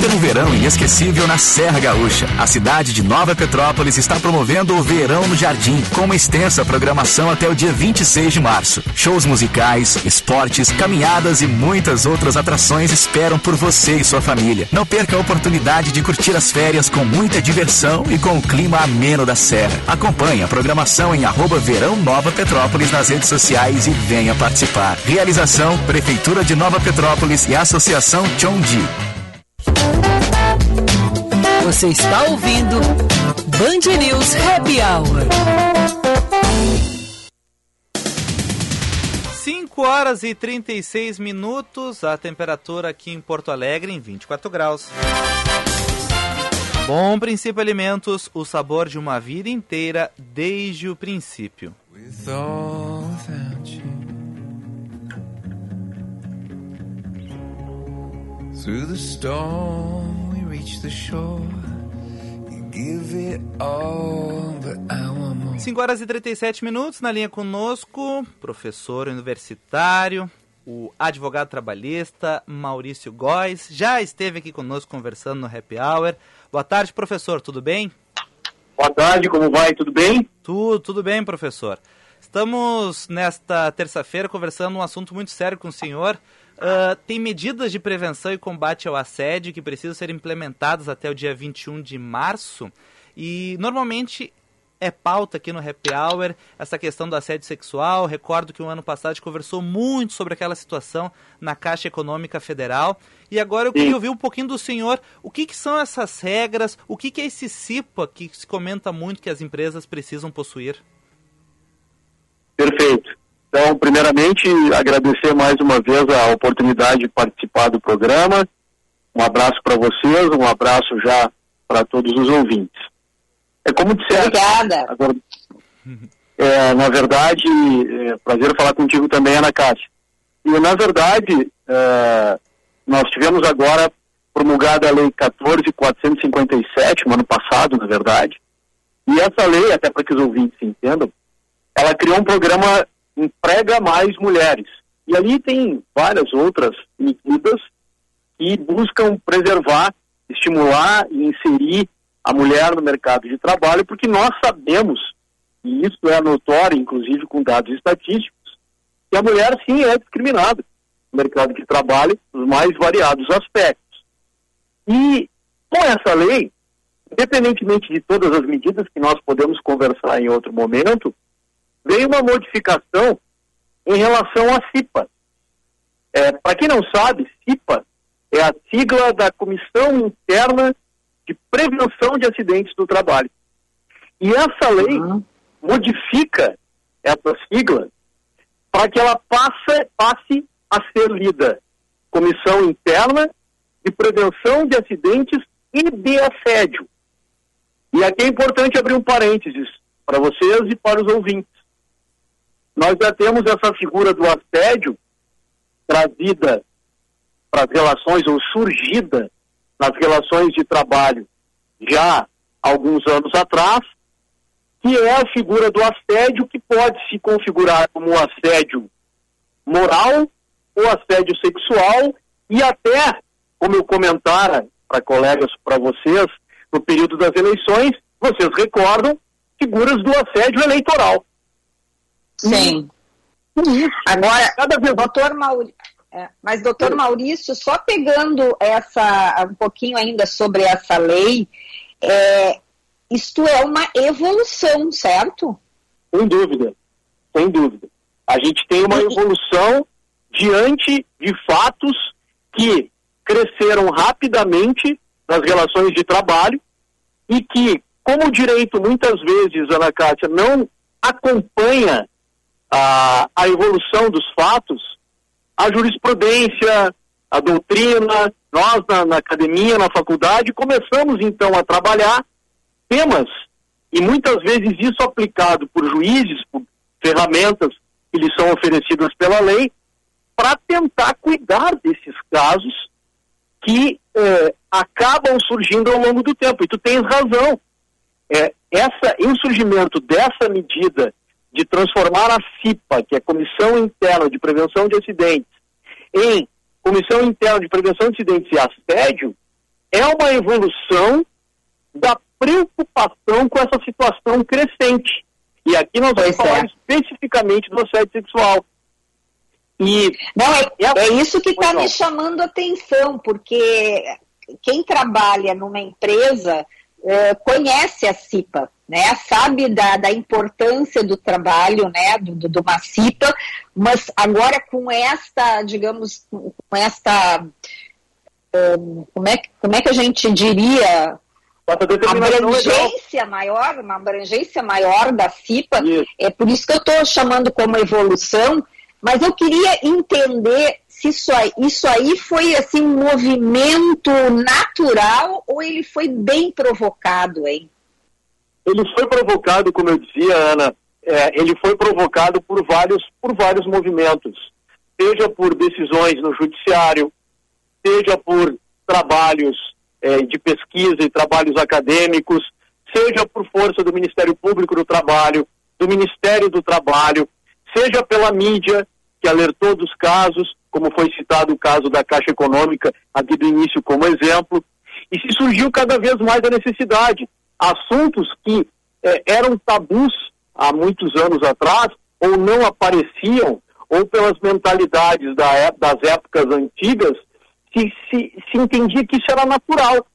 Ter um verão inesquecível na Serra Gaúcha. A cidade de Nova Petrópolis está promovendo o Verão no Jardim, com uma extensa programação até o dia 26 de março. Shows musicais, esportes, caminhadas e muitas outras atrações esperam por você e sua família. Não perca a oportunidade de curtir as férias com muita diversão e com o clima ameno da Serra. Acompanhe a programação em arroba Verão Nova Petrópolis nas redes sociais e venha participar. Realização Prefeitura de Nova Petrópolis e Associação Chondi. Você está ouvindo Band News Happy Hour. 5 horas e 36 minutos, a temperatura aqui em Porto Alegre em 24 graus. Bom Princípio Alimentos, o sabor de uma vida inteira desde o princípio. With all Through the storm, we reach the shore. Give it all, but I want more. 5 horas e 37 minutos, na linha conosco, professor universitário, o advogado trabalhista Maurício Góes, já esteve aqui conosco conversando no Happy Hour. Boa tarde, professor, tudo bem? Boa tarde, como vai? Tudo bem? Tudo, tudo bem, professor. Estamos nesta terça-feira conversando um assunto muito sério com o senhor. Ah, tem medidas de prevenção e combate ao assédio que precisam ser implementadas até o dia 21 de março. E normalmente é pauta aqui no Happy Hour essa questão do assédio sexual. Recordo que o ano passado a gente conversou muito sobre aquela situação na Caixa Econômica Federal. E agora eu queria ouvir um pouquinho do senhor. O que, que são essas regras? O que, que é esse CIPA que se comenta muito que as empresas precisam possuir? Perfeito. Então, primeiramente, agradecer mais uma vez a oportunidade de participar do programa. Um abraço para vocês, um abraço já para todos os ouvintes. É como disseram. Obrigada. Agora, é, na verdade, é prazer falar contigo também, Ana Cássia. E, na verdade, é, nós tivemos agora promulgada a Lei 14.457, no ano passado, na verdade. E essa lei, até para que os ouvintes entendam, ela criou um programa Emprega Mais Mulheres. E ali tem várias outras medidas que buscam preservar, estimular e inserir a mulher no mercado de trabalho, porque nós sabemos, e isso é notório, inclusive com dados estatísticos, que a mulher sim é discriminada no mercado de trabalho nos mais variados aspectos. E com essa lei, independentemente de todas as medidas que nós podemos conversar em outro momento, veio uma modificação em relação à CIPA. É, Para quem não sabe, CIPA é a sigla da Comissão Interna de Prevenção de Acidentes do Trabalho. E essa lei modifica essa sigla para que ela passe, passe a ser lida Comissão Interna de Prevenção de Acidentes e de Assédio. E aqui é importante abrir um parênteses para vocês e para os ouvintes. Nós já temos essa figura do assédio trazida para as relações ou surgida nas relações de trabalho já alguns anos atrás, que é a figura do assédio que pode se configurar como assédio moral ou assédio sexual e até, como eu comentara para colegas, para vocês, no período das eleições, vocês recordam figuras do assédio eleitoral. Sim. Agora, doutor Maurício, é, mas doutor Maurício, só pegando essa um pouquinho ainda sobre essa lei, é, isto é uma evolução, certo? Sem dúvida, sem dúvida. A gente tem uma evolução diante de fatos que cresceram rapidamente nas relações de trabalho e que, como o direito muitas vezes, Ana Cátia, não acompanha a, a evolução dos fatos, a jurisprudência, a doutrina, Nós, na, na academia, na faculdade, começamos então a trabalhar temas, e muitas vezes isso aplicado por juízes, por ferramentas que lhes são oferecidas pela lei, para tentar cuidar desses casos que eh, acabam surgindo ao longo do tempo. E tu tens razão. É, essa, o surgimento dessa medida de transformar a CIPA, que é a Comissão Interna de Prevenção de Acidentes, em Comissão Interna de Prevenção de Acidentes e Assédio, é uma evolução da preocupação com essa situação crescente. E aqui nós vamos Pois falar é. especificamente do assédio sexual. E Não, é, é isso que está me chamando a atenção, porque quem trabalha numa empresa eh, conhece a CIPA, né? Sabe da, da importância do trabalho, né? Do, do, de uma CIPA, mas agora com esta, digamos, com esta hum, como, é, que- como é que a gente diria legal. abrangência maior, uma abrangência maior da CIPA, Isso. é por isso que eu estou chamando como evolução, mas eu queria entender se isso aí, isso aí foi assim um movimento natural ou ele foi bem provocado, hein? Ele foi provocado, como eu dizia, Ana, é, ele foi provocado por vários, por vários movimentos, seja por decisões no judiciário, seja por trabalhos é, de pesquisa e trabalhos acadêmicos, seja por força do Ministério Público do Trabalho, do Ministério do Trabalho, seja pela mídia, que alertou dos casos, como foi citado o caso da Caixa Econômica aqui do início como exemplo, e se surgiu cada vez mais a necessidade. Assuntos que eh, eram tabus há muitos anos atrás, ou não apareciam, ou pelas mentalidades da das épocas antigas, se, se, se entendia que isso era natural.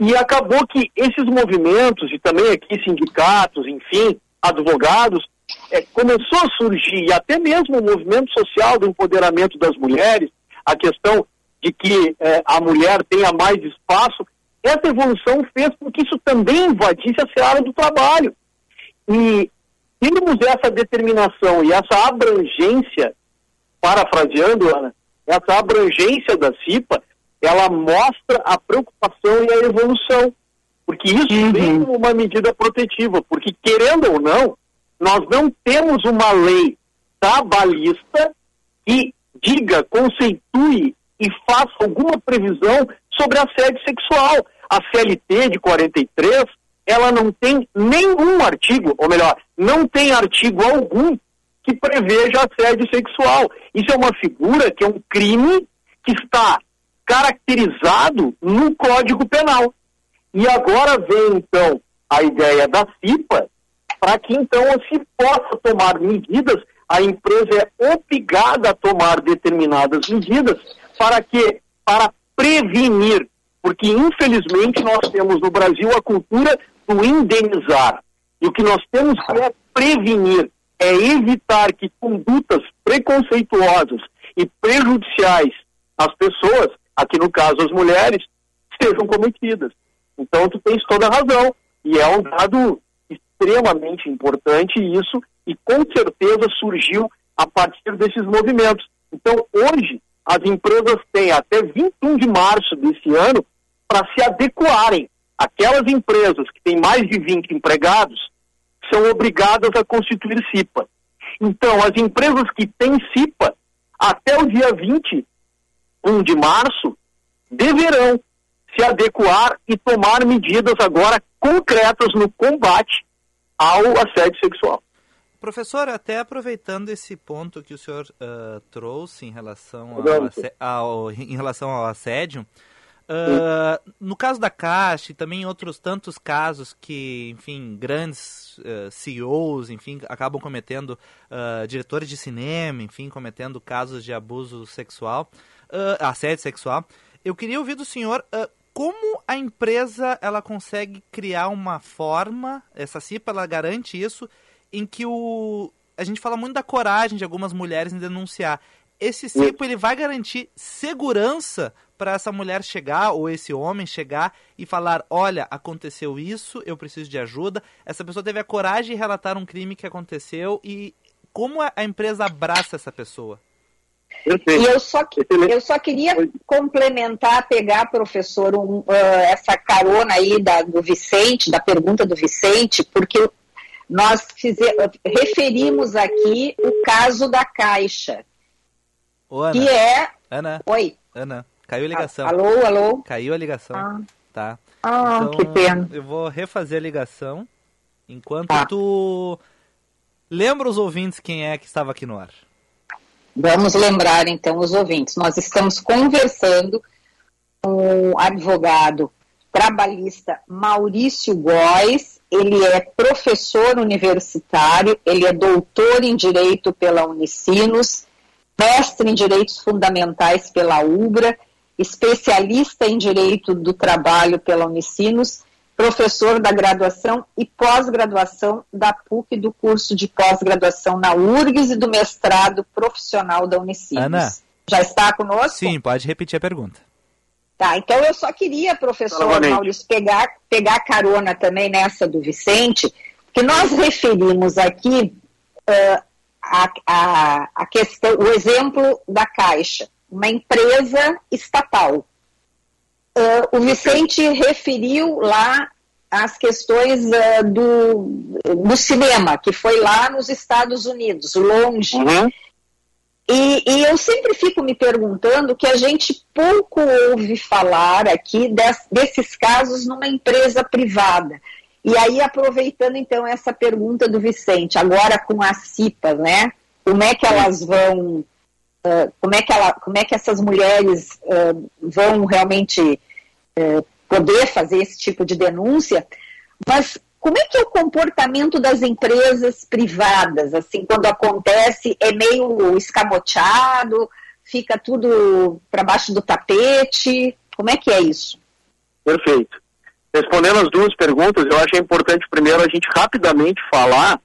E acabou que esses movimentos, e também aqui sindicatos, enfim, advogados, eh, começou a surgir, e até mesmo o movimento social do empoderamento das mulheres, a questão de que eh, a mulher tenha mais espaço, essa evolução fez com que isso também invadisse a seara do trabalho. E termos essa determinação e essa abrangência, parafraseando, Ana, essa abrangência da CIPA, ela mostra a preocupação e a evolução. Porque isso vem como uma medida protetiva. Porque, querendo ou não, nós não temos uma lei trabalhista que diga, conceitue e faça alguma previsão sobre assédio sexual. A CLT de 43, ela não tem nenhum artigo, ou melhor, não tem artigo algum que preveja assédio sexual. Isso é uma figura que é um crime que está caracterizado no Código Penal. E agora vem, então, a ideia da CIPA para que, então, se possa tomar medidas, a empresa é obrigada a tomar determinadas medidas para que? Para prevenir. Porque, infelizmente, nós temos no Brasil a cultura do indenizar. E o que nós temos que é prevenir, é evitar que condutas preconceituosas e prejudiciais às pessoas, aqui no caso as mulheres, sejam cometidas. Então tu tens toda a razão. E é um dado extremamente importante isso, e com certeza surgiu a partir desses movimentos. Então hoje as empresas têm até 21 de março desse ano para se adequarem. Aquelas empresas que têm mais de 20 empregados são obrigadas a constituir CIPA. Então, as empresas que têm CIPA, até o dia 21 de março, deverão se adequar e tomar medidas agora concretas no combate ao assédio sexual. Professor, até aproveitando esse ponto que o senhor ah, trouxe em relação ao, ao- em relação ao assédio, ah, no caso da Caixa e também em outros tantos casos que, enfim, grandes ah, CEOs, enfim, acabam cometendo, ah, diretores de cinema, enfim, cometendo casos de abuso sexual, assédio sexual, eu queria ouvir do senhor como a empresa ela consegue criar uma forma, essa CIPA ela garante isso, em que o a gente fala muito da coragem de algumas mulheres em denunciar. Esse CIPA ele vai garantir segurança para essa mulher chegar ou esse homem chegar e falar, olha, aconteceu isso, eu preciso de ajuda. Essa pessoa teve a coragem de relatar um crime que aconteceu e como a empresa abraça essa pessoa? Perfeito. E eu só, eu só queria complementar, pegar, professor, um, ah, essa carona aí da, do Vicente, da pergunta do Vicente, porque nós referimos aqui o caso da Caixa, Ô, Ana, que é... Ana, Oi, Ana, caiu a ligação. alô, alô? Caiu a ligação, Ah, tá? ah, Então, que pena. eu vou refazer a ligação enquanto Tá. tu lembra os ouvintes quem é que estava aqui no ar. Vamos lembrar então os ouvintes. Nós estamos conversando com o advogado trabalhista Maurício Góes. Ele é professor universitário, ele é doutor em Direito pela Unicinos, mestre em Direitos Fundamentais pela UBRA, especialista em Direito do Trabalho pela Unicinos, professor da graduação e pós-graduação da PUC do curso de pós-graduação na URGS e do mestrado profissional da Unicinos. Ana. Já está conosco? Sim, pode repetir a pergunta. Tá, então eu só queria, professor. Maurício, pegar, pegar carona também nessa do Vicente, que nós referimos aqui ah, a, a, a questão, o exemplo da Caixa, uma empresa estatal. Ah, o Vicente referiu lá as questões ah, do, do cinema, que foi lá nos Estados Unidos, longe. Uhum. E, e eu sempre fico me perguntando que a gente pouco ouve falar aqui des- desses casos numa empresa privada. E aí, aproveitando então essa pergunta do Vicente, agora com as CIPAs, né? Como é que elas vão, ah, como, é que ela, como é que essas mulheres ah, vão realmente eh, poder fazer esse tipo de denúncia? Mas como é que é o comportamento das empresas privadas? Assim, quando acontece, é meio escamoteado, fica tudo para baixo do tapete. Como é que é isso? Perfeito. Respondendo as duas perguntas, eu acho importante primeiro a gente rapidamente falar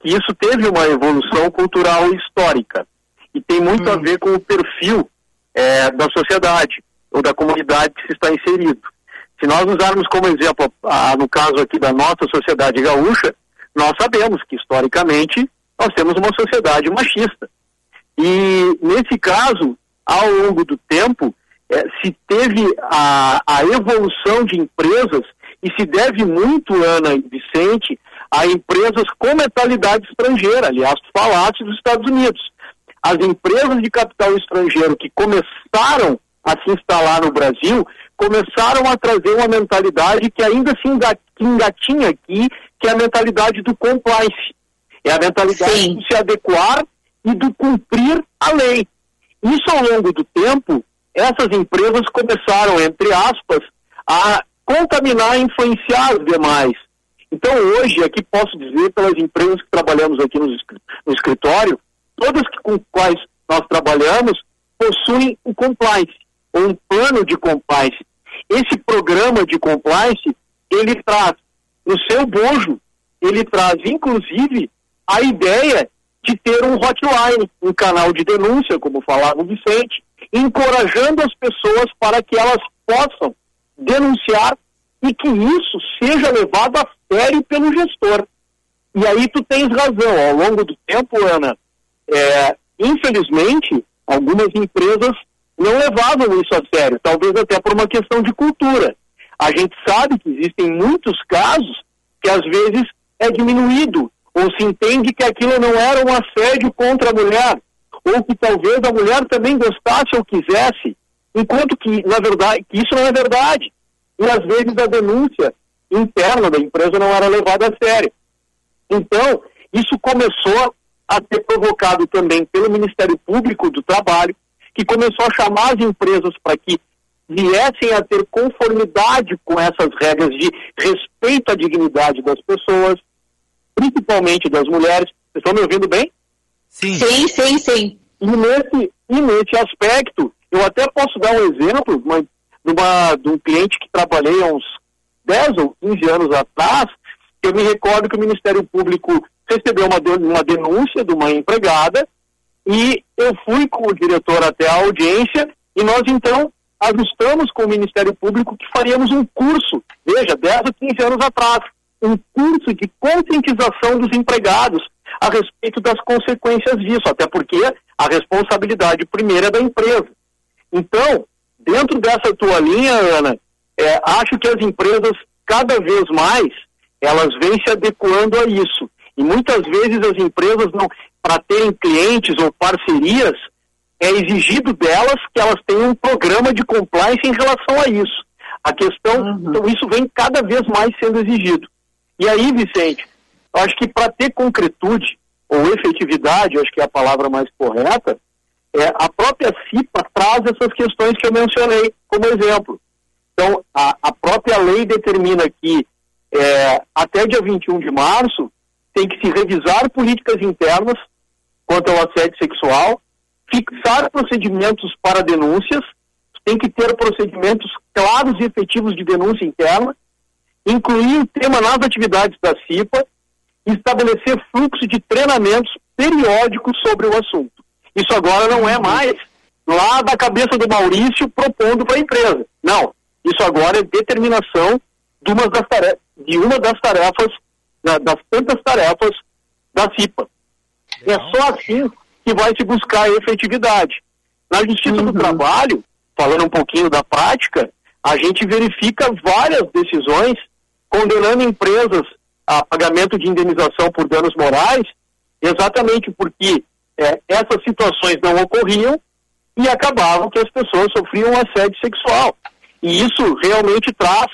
que isso teve uma evolução cultural e histórica e tem muito a ver com o perfil eh, da sociedade ou da comunidade que se está inserido. Se nós usarmos como exemplo, a- no caso aqui da nossa sociedade gaúcha, nós sabemos que historicamente nós temos uma sociedade machista. E nesse caso, ao longo do tempo, eh, se teve a, a evolução de empresas e se deve muito, Ana e Vicente, a empresas com mentalidade estrangeira. Aliás, falaste dos Estados Unidos. As empresas de capital estrangeiro que começaram a se instalar no Brasil começaram a trazer uma mentalidade que ainda se engatinha aqui, que é a mentalidade do compliance. É a mentalidade Sim. de se adequar e do cumprir a lei. Isso ao longo do tempo, essas empresas começaram, entre aspas, a contaminar e influenciar os demais. Então hoje, aqui posso dizer pelas empresas que trabalhamos aqui no, no escritório, todas que, com quais nós trabalhamos possuem o compliance, um plano de compliance. Esse programa de compliance, ele traz no seu bojo, ele traz inclusive a ideia de ter um hotline, um canal de denúncia, como falava o Vicente, encorajando as pessoas para que elas possam denunciar e que isso seja levado a sério pelo gestor. E aí tu tens razão, ao longo do tempo, Ana, é, infelizmente, algumas empresas não levavam isso a sério, talvez até por uma questão de cultura. A gente sabe que existem muitos casos que às vezes é diminuído, ou se entende que aquilo não era um assédio contra a mulher, ou que talvez a mulher também gostasse ou quisesse, enquanto que, na verdade, que isso não é verdade. E às vezes a denúncia interna da empresa não era levada a sério. Então, isso começou a ser provocado também pelo Ministério Público do Trabalho, que começou a chamar as empresas para que viessem a ter conformidade com essas regras de respeito à dignidade das pessoas, principalmente das mulheres. Vocês estão me ouvindo bem? Sim, Sim, sim, sim. E nesse, e nesse aspecto, eu até posso dar um exemplo de, uma, de, uma- de um cliente que trabalhei há uns 10 ou 15 anos atrás, que eu me recordo que o Ministério Público recebeu uma, de- uma denúncia de uma empregada e eu fui com o diretor até a audiência e nós então ajustamos com o Ministério Público que faríamos um curso, veja, 10 ou 15 anos atrás, um curso de conscientização dos empregados a respeito das consequências disso, até porque a responsabilidade primeira é da empresa. Então, dentro dessa tua linha, Ana, é, acho que as empresas, cada vez mais, elas vêm se adequando a isso. E muitas vezes as empresas, não, para terem clientes ou parcerias, é exigido delas que elas tenham um programa de compliance em relação a isso. A questão, uhum. então isso vem cada vez mais sendo exigido. E aí, Vicente, eu acho que para ter concretude ou efetividade, acho que é a palavra mais correta, é, a própria CIPA traz essas questões que eu mencionei como exemplo. Então, a, a própria lei determina que é, até dia 21 de março tem que se revisar políticas internas quanto ao assédio sexual, fixar procedimentos para denúncias, tem que ter procedimentos claros e efetivos de denúncia interna, incluir o tema nas atividades da CIPA estabelecer fluxo de treinamentos periódicos sobre o assunto. Isso agora não é mais lá da cabeça do Maurício propondo para a empresa. Não. Isso agora é determinação de uma das tarefas, de uma das, tarefas das tantas tarefas da CIPA. É só assim que vai se buscar a efetividade. Na Justiça uhum. do Trabalho, falando um pouquinho da prática, a gente verifica várias decisões condenando empresas a pagamento de indenização por danos morais, exatamente porque é, essas situações não ocorriam e acabavam que as pessoas sofriam assédio sexual. E isso realmente traz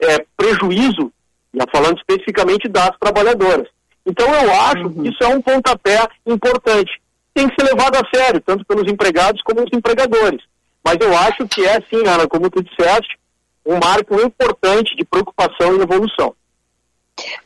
é, prejuízo, já falando especificamente das trabalhadoras. Então eu acho uhum. que isso é um pontapé importante. Tem que ser levado a sério, tanto pelos empregados como pelos empregadores. Mas eu acho que é, sim, Ana, como tu disseste, um marco importante de preocupação e evolução.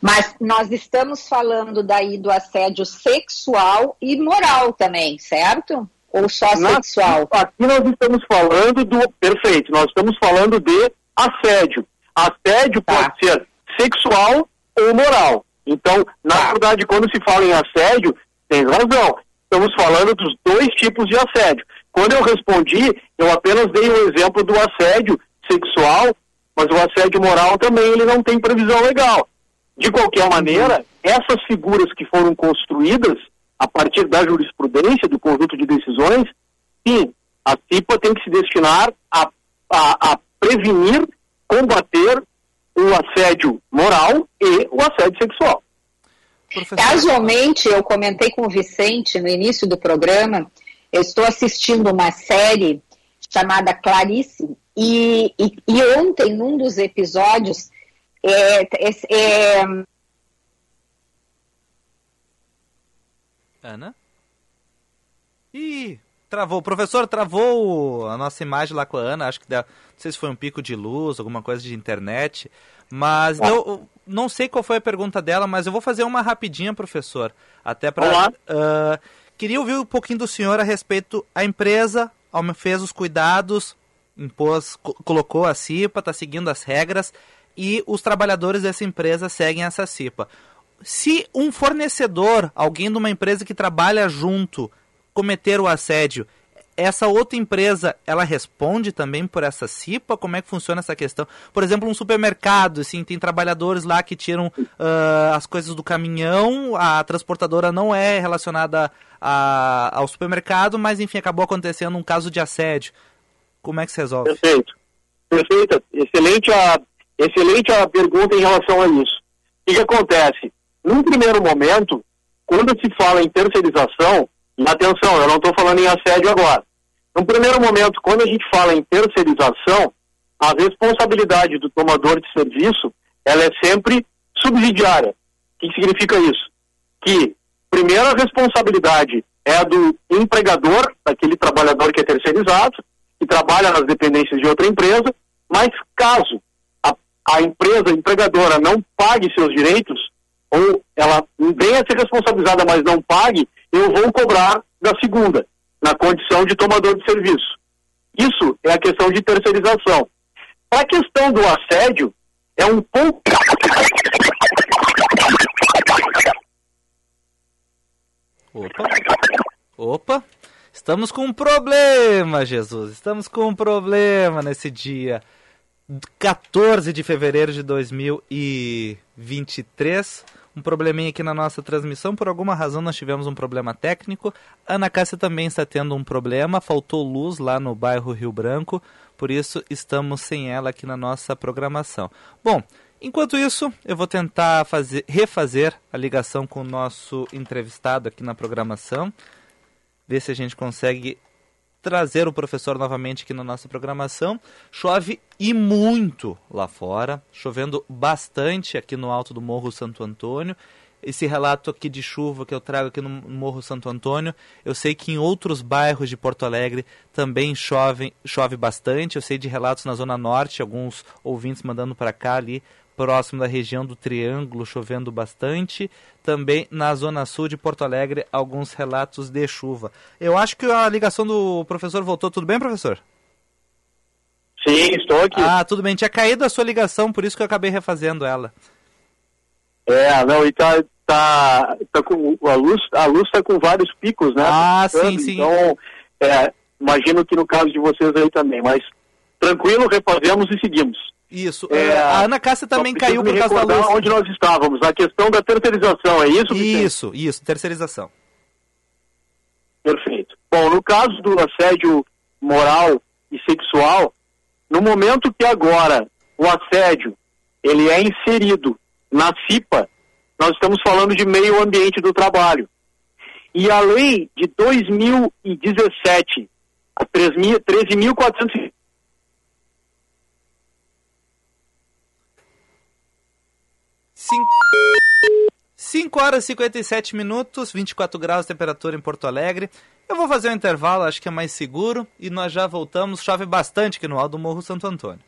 Mas nós estamos falando daí do assédio sexual e moral também, certo? Ou só Na, sexual? Aqui nós estamos falando do. Perfeito, nós estamos falando de assédio. Assédio tá. pode ser sexual ou moral. Então, na tá. verdade, quando se fala em assédio, tem razão. Estamos falando dos dois tipos de assédio. Quando eu respondi, eu apenas dei um exemplo do assédio sexual, mas o assédio moral também ele não tem previsão legal. De qualquer maneira, essas figuras que foram construídas a partir da jurisprudência, do conjunto de decisões, sim, a CIPA tem que se destinar a, a, a prevenir, combater o assédio moral e o assédio sexual. Casualmente, eu comentei com o Vicente no início do programa, eu estou assistindo uma série chamada Clarice, e, e, e ontem, num dos episódios, é, é... Ana? Ih, travou. O professor travou a nossa imagem lá com a Ana. Acho que deu, não sei se foi um pico de luz, alguma coisa de internet. Mas ah. eu não sei qual foi a pergunta dela, mas eu vou fazer uma rapidinha, professor. Até para. Uh, queria ouvir um pouquinho do senhor a respeito. A empresa fez os cuidados, impôs, colocou a CIPA, está seguindo as regras e os trabalhadores dessa empresa seguem essa CIPA. Se um fornecedor, alguém de uma empresa que trabalha junto, cometer o assédio, essa outra empresa, ela responde também por essa CIPA? Como é que funciona essa questão? Por exemplo, um supermercado, assim, tem trabalhadores lá que tiram uh, as coisas do caminhão, a transportadora não é relacionada a, ao supermercado, mas enfim, acabou acontecendo um caso de assédio. Como é que se resolve? Perfeito. Perfeito. Excelente a Excelente a pergunta em relação a isso. O que, acontece? Num primeiro momento, quando se fala em terceirização, e atenção, eu não estou falando em assédio agora. Num primeiro momento, quando a gente fala em terceirização, a responsabilidade do tomador de serviço, ela é sempre subsidiária. O que significa isso? Que, primeiro, a responsabilidade é a do empregador, daquele trabalhador que é terceirizado, que trabalha nas dependências de outra empresa, mas caso a empresa empregadora não pague seus direitos, ou ela venha a ser responsabilizada, mas não pague, eu vou cobrar da segunda, na condição de tomador de serviço. Isso é a questão de terceirização. A questão do assédio é um pouco. Opa! Opa! Estamos com um problema, Jesus! Estamos com um problema nesse dia. 14 de fevereiro de 2023. um probleminha aqui na nossa transmissão. Por alguma razão nós tivemos um problema técnico. Ana Cássia também está tendo um problema. Faltou luz lá no bairro Rio Branco. Por isso estamos sem ela aqui na nossa programação. Bom, enquanto isso, eu vou tentar fazer, refazer a ligação com o nosso entrevistado aqui na programação. Ver se a gente consegue trazer o professor novamente aqui na nossa programação. Chove e muito lá fora, chovendo bastante aqui no alto do Morro Santo Antônio. Esse relato aqui de chuva que eu trago aqui no Morro Santo Antônio, eu sei que em outros bairros de Porto Alegre também chove, chove bastante. Eu sei de relatos na Zona Norte, alguns ouvintes mandando para cá ali próximo da região do Triângulo, chovendo bastante. Também na zona sul de Porto Alegre, alguns relatos de chuva. Eu acho que a ligação do professor voltou. Tudo bem, professor? Sim, estou aqui. Ah, tudo bem. Tinha caído a sua ligação, por isso que eu acabei refazendo ela. É, não, e tá, tá, tá com, a luz a luz está com vários picos, né? Ah, Tá sim, sim. Então, é, imagino que no caso de vocês aí também, mas tranquilo, refazemos e seguimos. Isso. É, a Ana Cássia também caiu por causa da luz. onde nós estávamos, a questão da terceirização, é isso? Vicente? Isso, isso, terceirização. Perfeito. Bom, no caso do assédio moral e sexual, no momento que agora o assédio ele é inserido na CIPA, nós estamos falando de meio ambiente do trabalho. E a lei de 2017, a 13.000 13.400 5 horas e 57 minutos, 24 graus de temperatura em Porto Alegre. Eu vou fazer um intervalo, acho que é mais seguro, e nós já voltamos. Chove bastante aqui no alto do Morro Santo Antônio.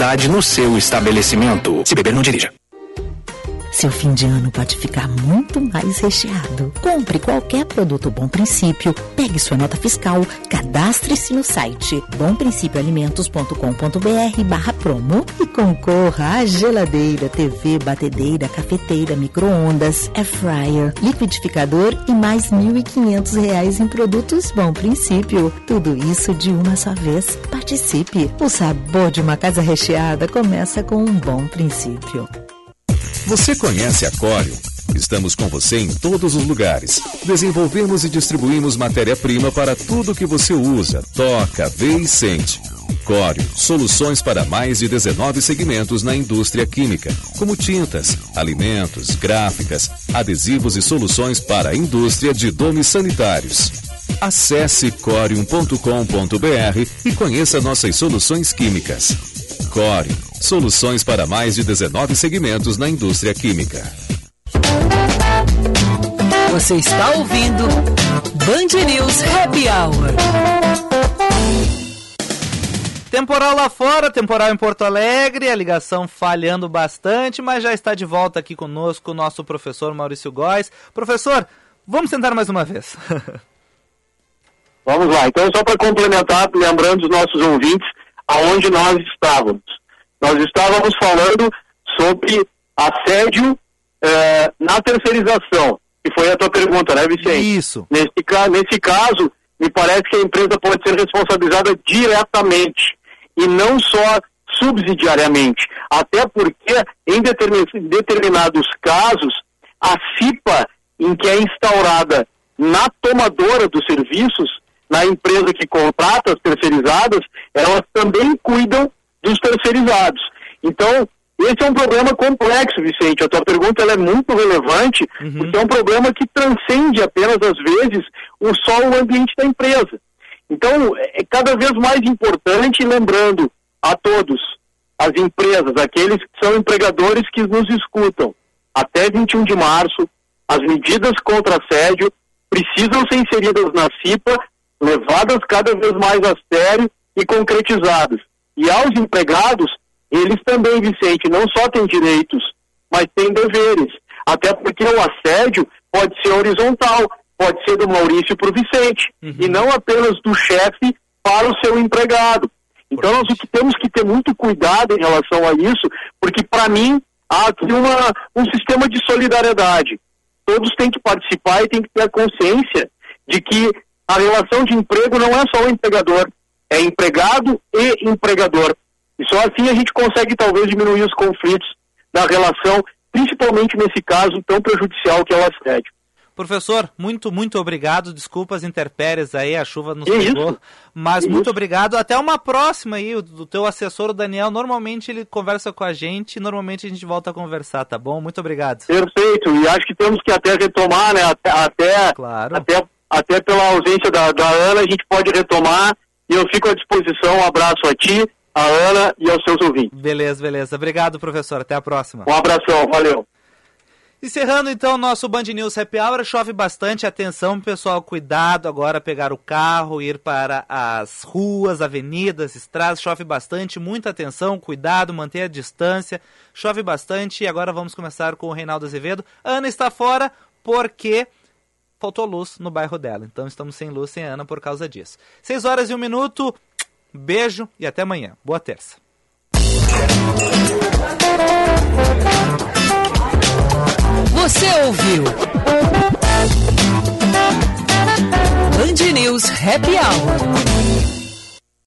no seu estabelecimento. Se beber, não dirija. Seu fim de ano pode ficar muito mais recheado. Compre qualquer produto Bom Princípio, pegue sua nota fiscal, cadastre-se no site bomprincipioalimentos.com.br barra promo e concorra à geladeira, TV, batedeira, cafeteira, micro-ondas, air fryer, liquidificador e mais 1.500 reais em produtos Bom Princípio. Tudo isso de uma só vez. Participe! O sabor de uma casa recheada começa com um bom princípio. Você conhece a Corium? Estamos com você em todos os lugares. Desenvolvemos e distribuímos matéria-prima para tudo que você usa, toca, vê e sente. Corium, soluções para mais de 19 segmentos na indústria química, como tintas, alimentos, gráficas, adesivos e soluções para a indústria de domes sanitários. Acesse corium.com.br e conheça nossas soluções químicas. Corium, soluções para mais de 19 segmentos na indústria química. Você está ouvindo Band News Happy Hour. Temporal lá fora, temporal em Porto Alegre, a ligação falhando bastante, mas já está de volta aqui conosco o nosso professor Maurício Góes. Professor, vamos tentar mais uma vez. Vamos lá. Então, só para complementar, lembrando os nossos ouvintes aonde nós estávamos. Nós estávamos falando sobre assédio eh, na terceirização, que foi a tua pergunta, né, Vicente? Isso. Nesse, nesse caso, me parece que a empresa pode ser responsabilizada diretamente e não só subsidiariamente. Até porque, em determin- determinados casos, a CIPA, em que é instaurada na tomadora dos serviços, na empresa que contrata as terceirizadas, elas também cuidam dos terceirizados. Então, esse é um problema complexo, Vicente. A tua pergunta é muito relevante, porque é um problema que transcende apenas, às vezes, o só o ambiente da empresa. Então, é cada vez mais importante, lembrando a todos, as empresas, aqueles que são empregadores que nos escutam, até 21 de março, as medidas contra assédio precisam ser inseridas na CIPA, levadas cada vez mais a sério e concretizadas. E aos empregados, eles também, Vicente, não só têm direitos, mas têm deveres. Até porque o assédio pode ser horizontal, pode ser do Maurício para o Vicente, e não apenas do chefe para o seu empregado. Então nós temos que ter muito cuidado em relação a isso, porque para mim há aqui uma, um sistema de solidariedade. Todos têm que participar e têm que ter a consciência de que a relação de emprego não é só o empregador, é empregado e empregador. E só assim a gente consegue talvez diminuir os conflitos da relação, principalmente nesse caso tão prejudicial que é o assédio. Professor, muito, muito obrigado. Desculpa as intempéries aí, a chuva nos pegou. isso? Mas muito isso? obrigado. Até uma próxima aí. O, o teu assessor, o Daniel, normalmente ele conversa com a gente. Normalmente a gente volta a conversar, tá bom? Muito obrigado. Perfeito, e acho que temos que até retomar, né? Até, até, Claro. até, até pela ausência da, da Ana, a gente pode retomar e eu fico à disposição. Um abraço a ti, a Ana e aos seus ouvintes. Beleza, beleza. Obrigado, professor. Até a próxima. Um abração, valeu. Encerrando então o nosso Band News Happy Hour, chove bastante, atenção pessoal, cuidado agora pegar o carro, ir para as ruas, avenidas, estradas, chove bastante, muita atenção, cuidado, manter a distância, chove bastante e agora vamos começar com o Reinaldo Azevedo. Ana está fora porque faltou luz no bairro dela, então estamos sem luz, sem Ana por causa disso. 6 horas e um minuto, beijo e até amanhã. Boa terça. Você ouviu? Band News Happy Hour.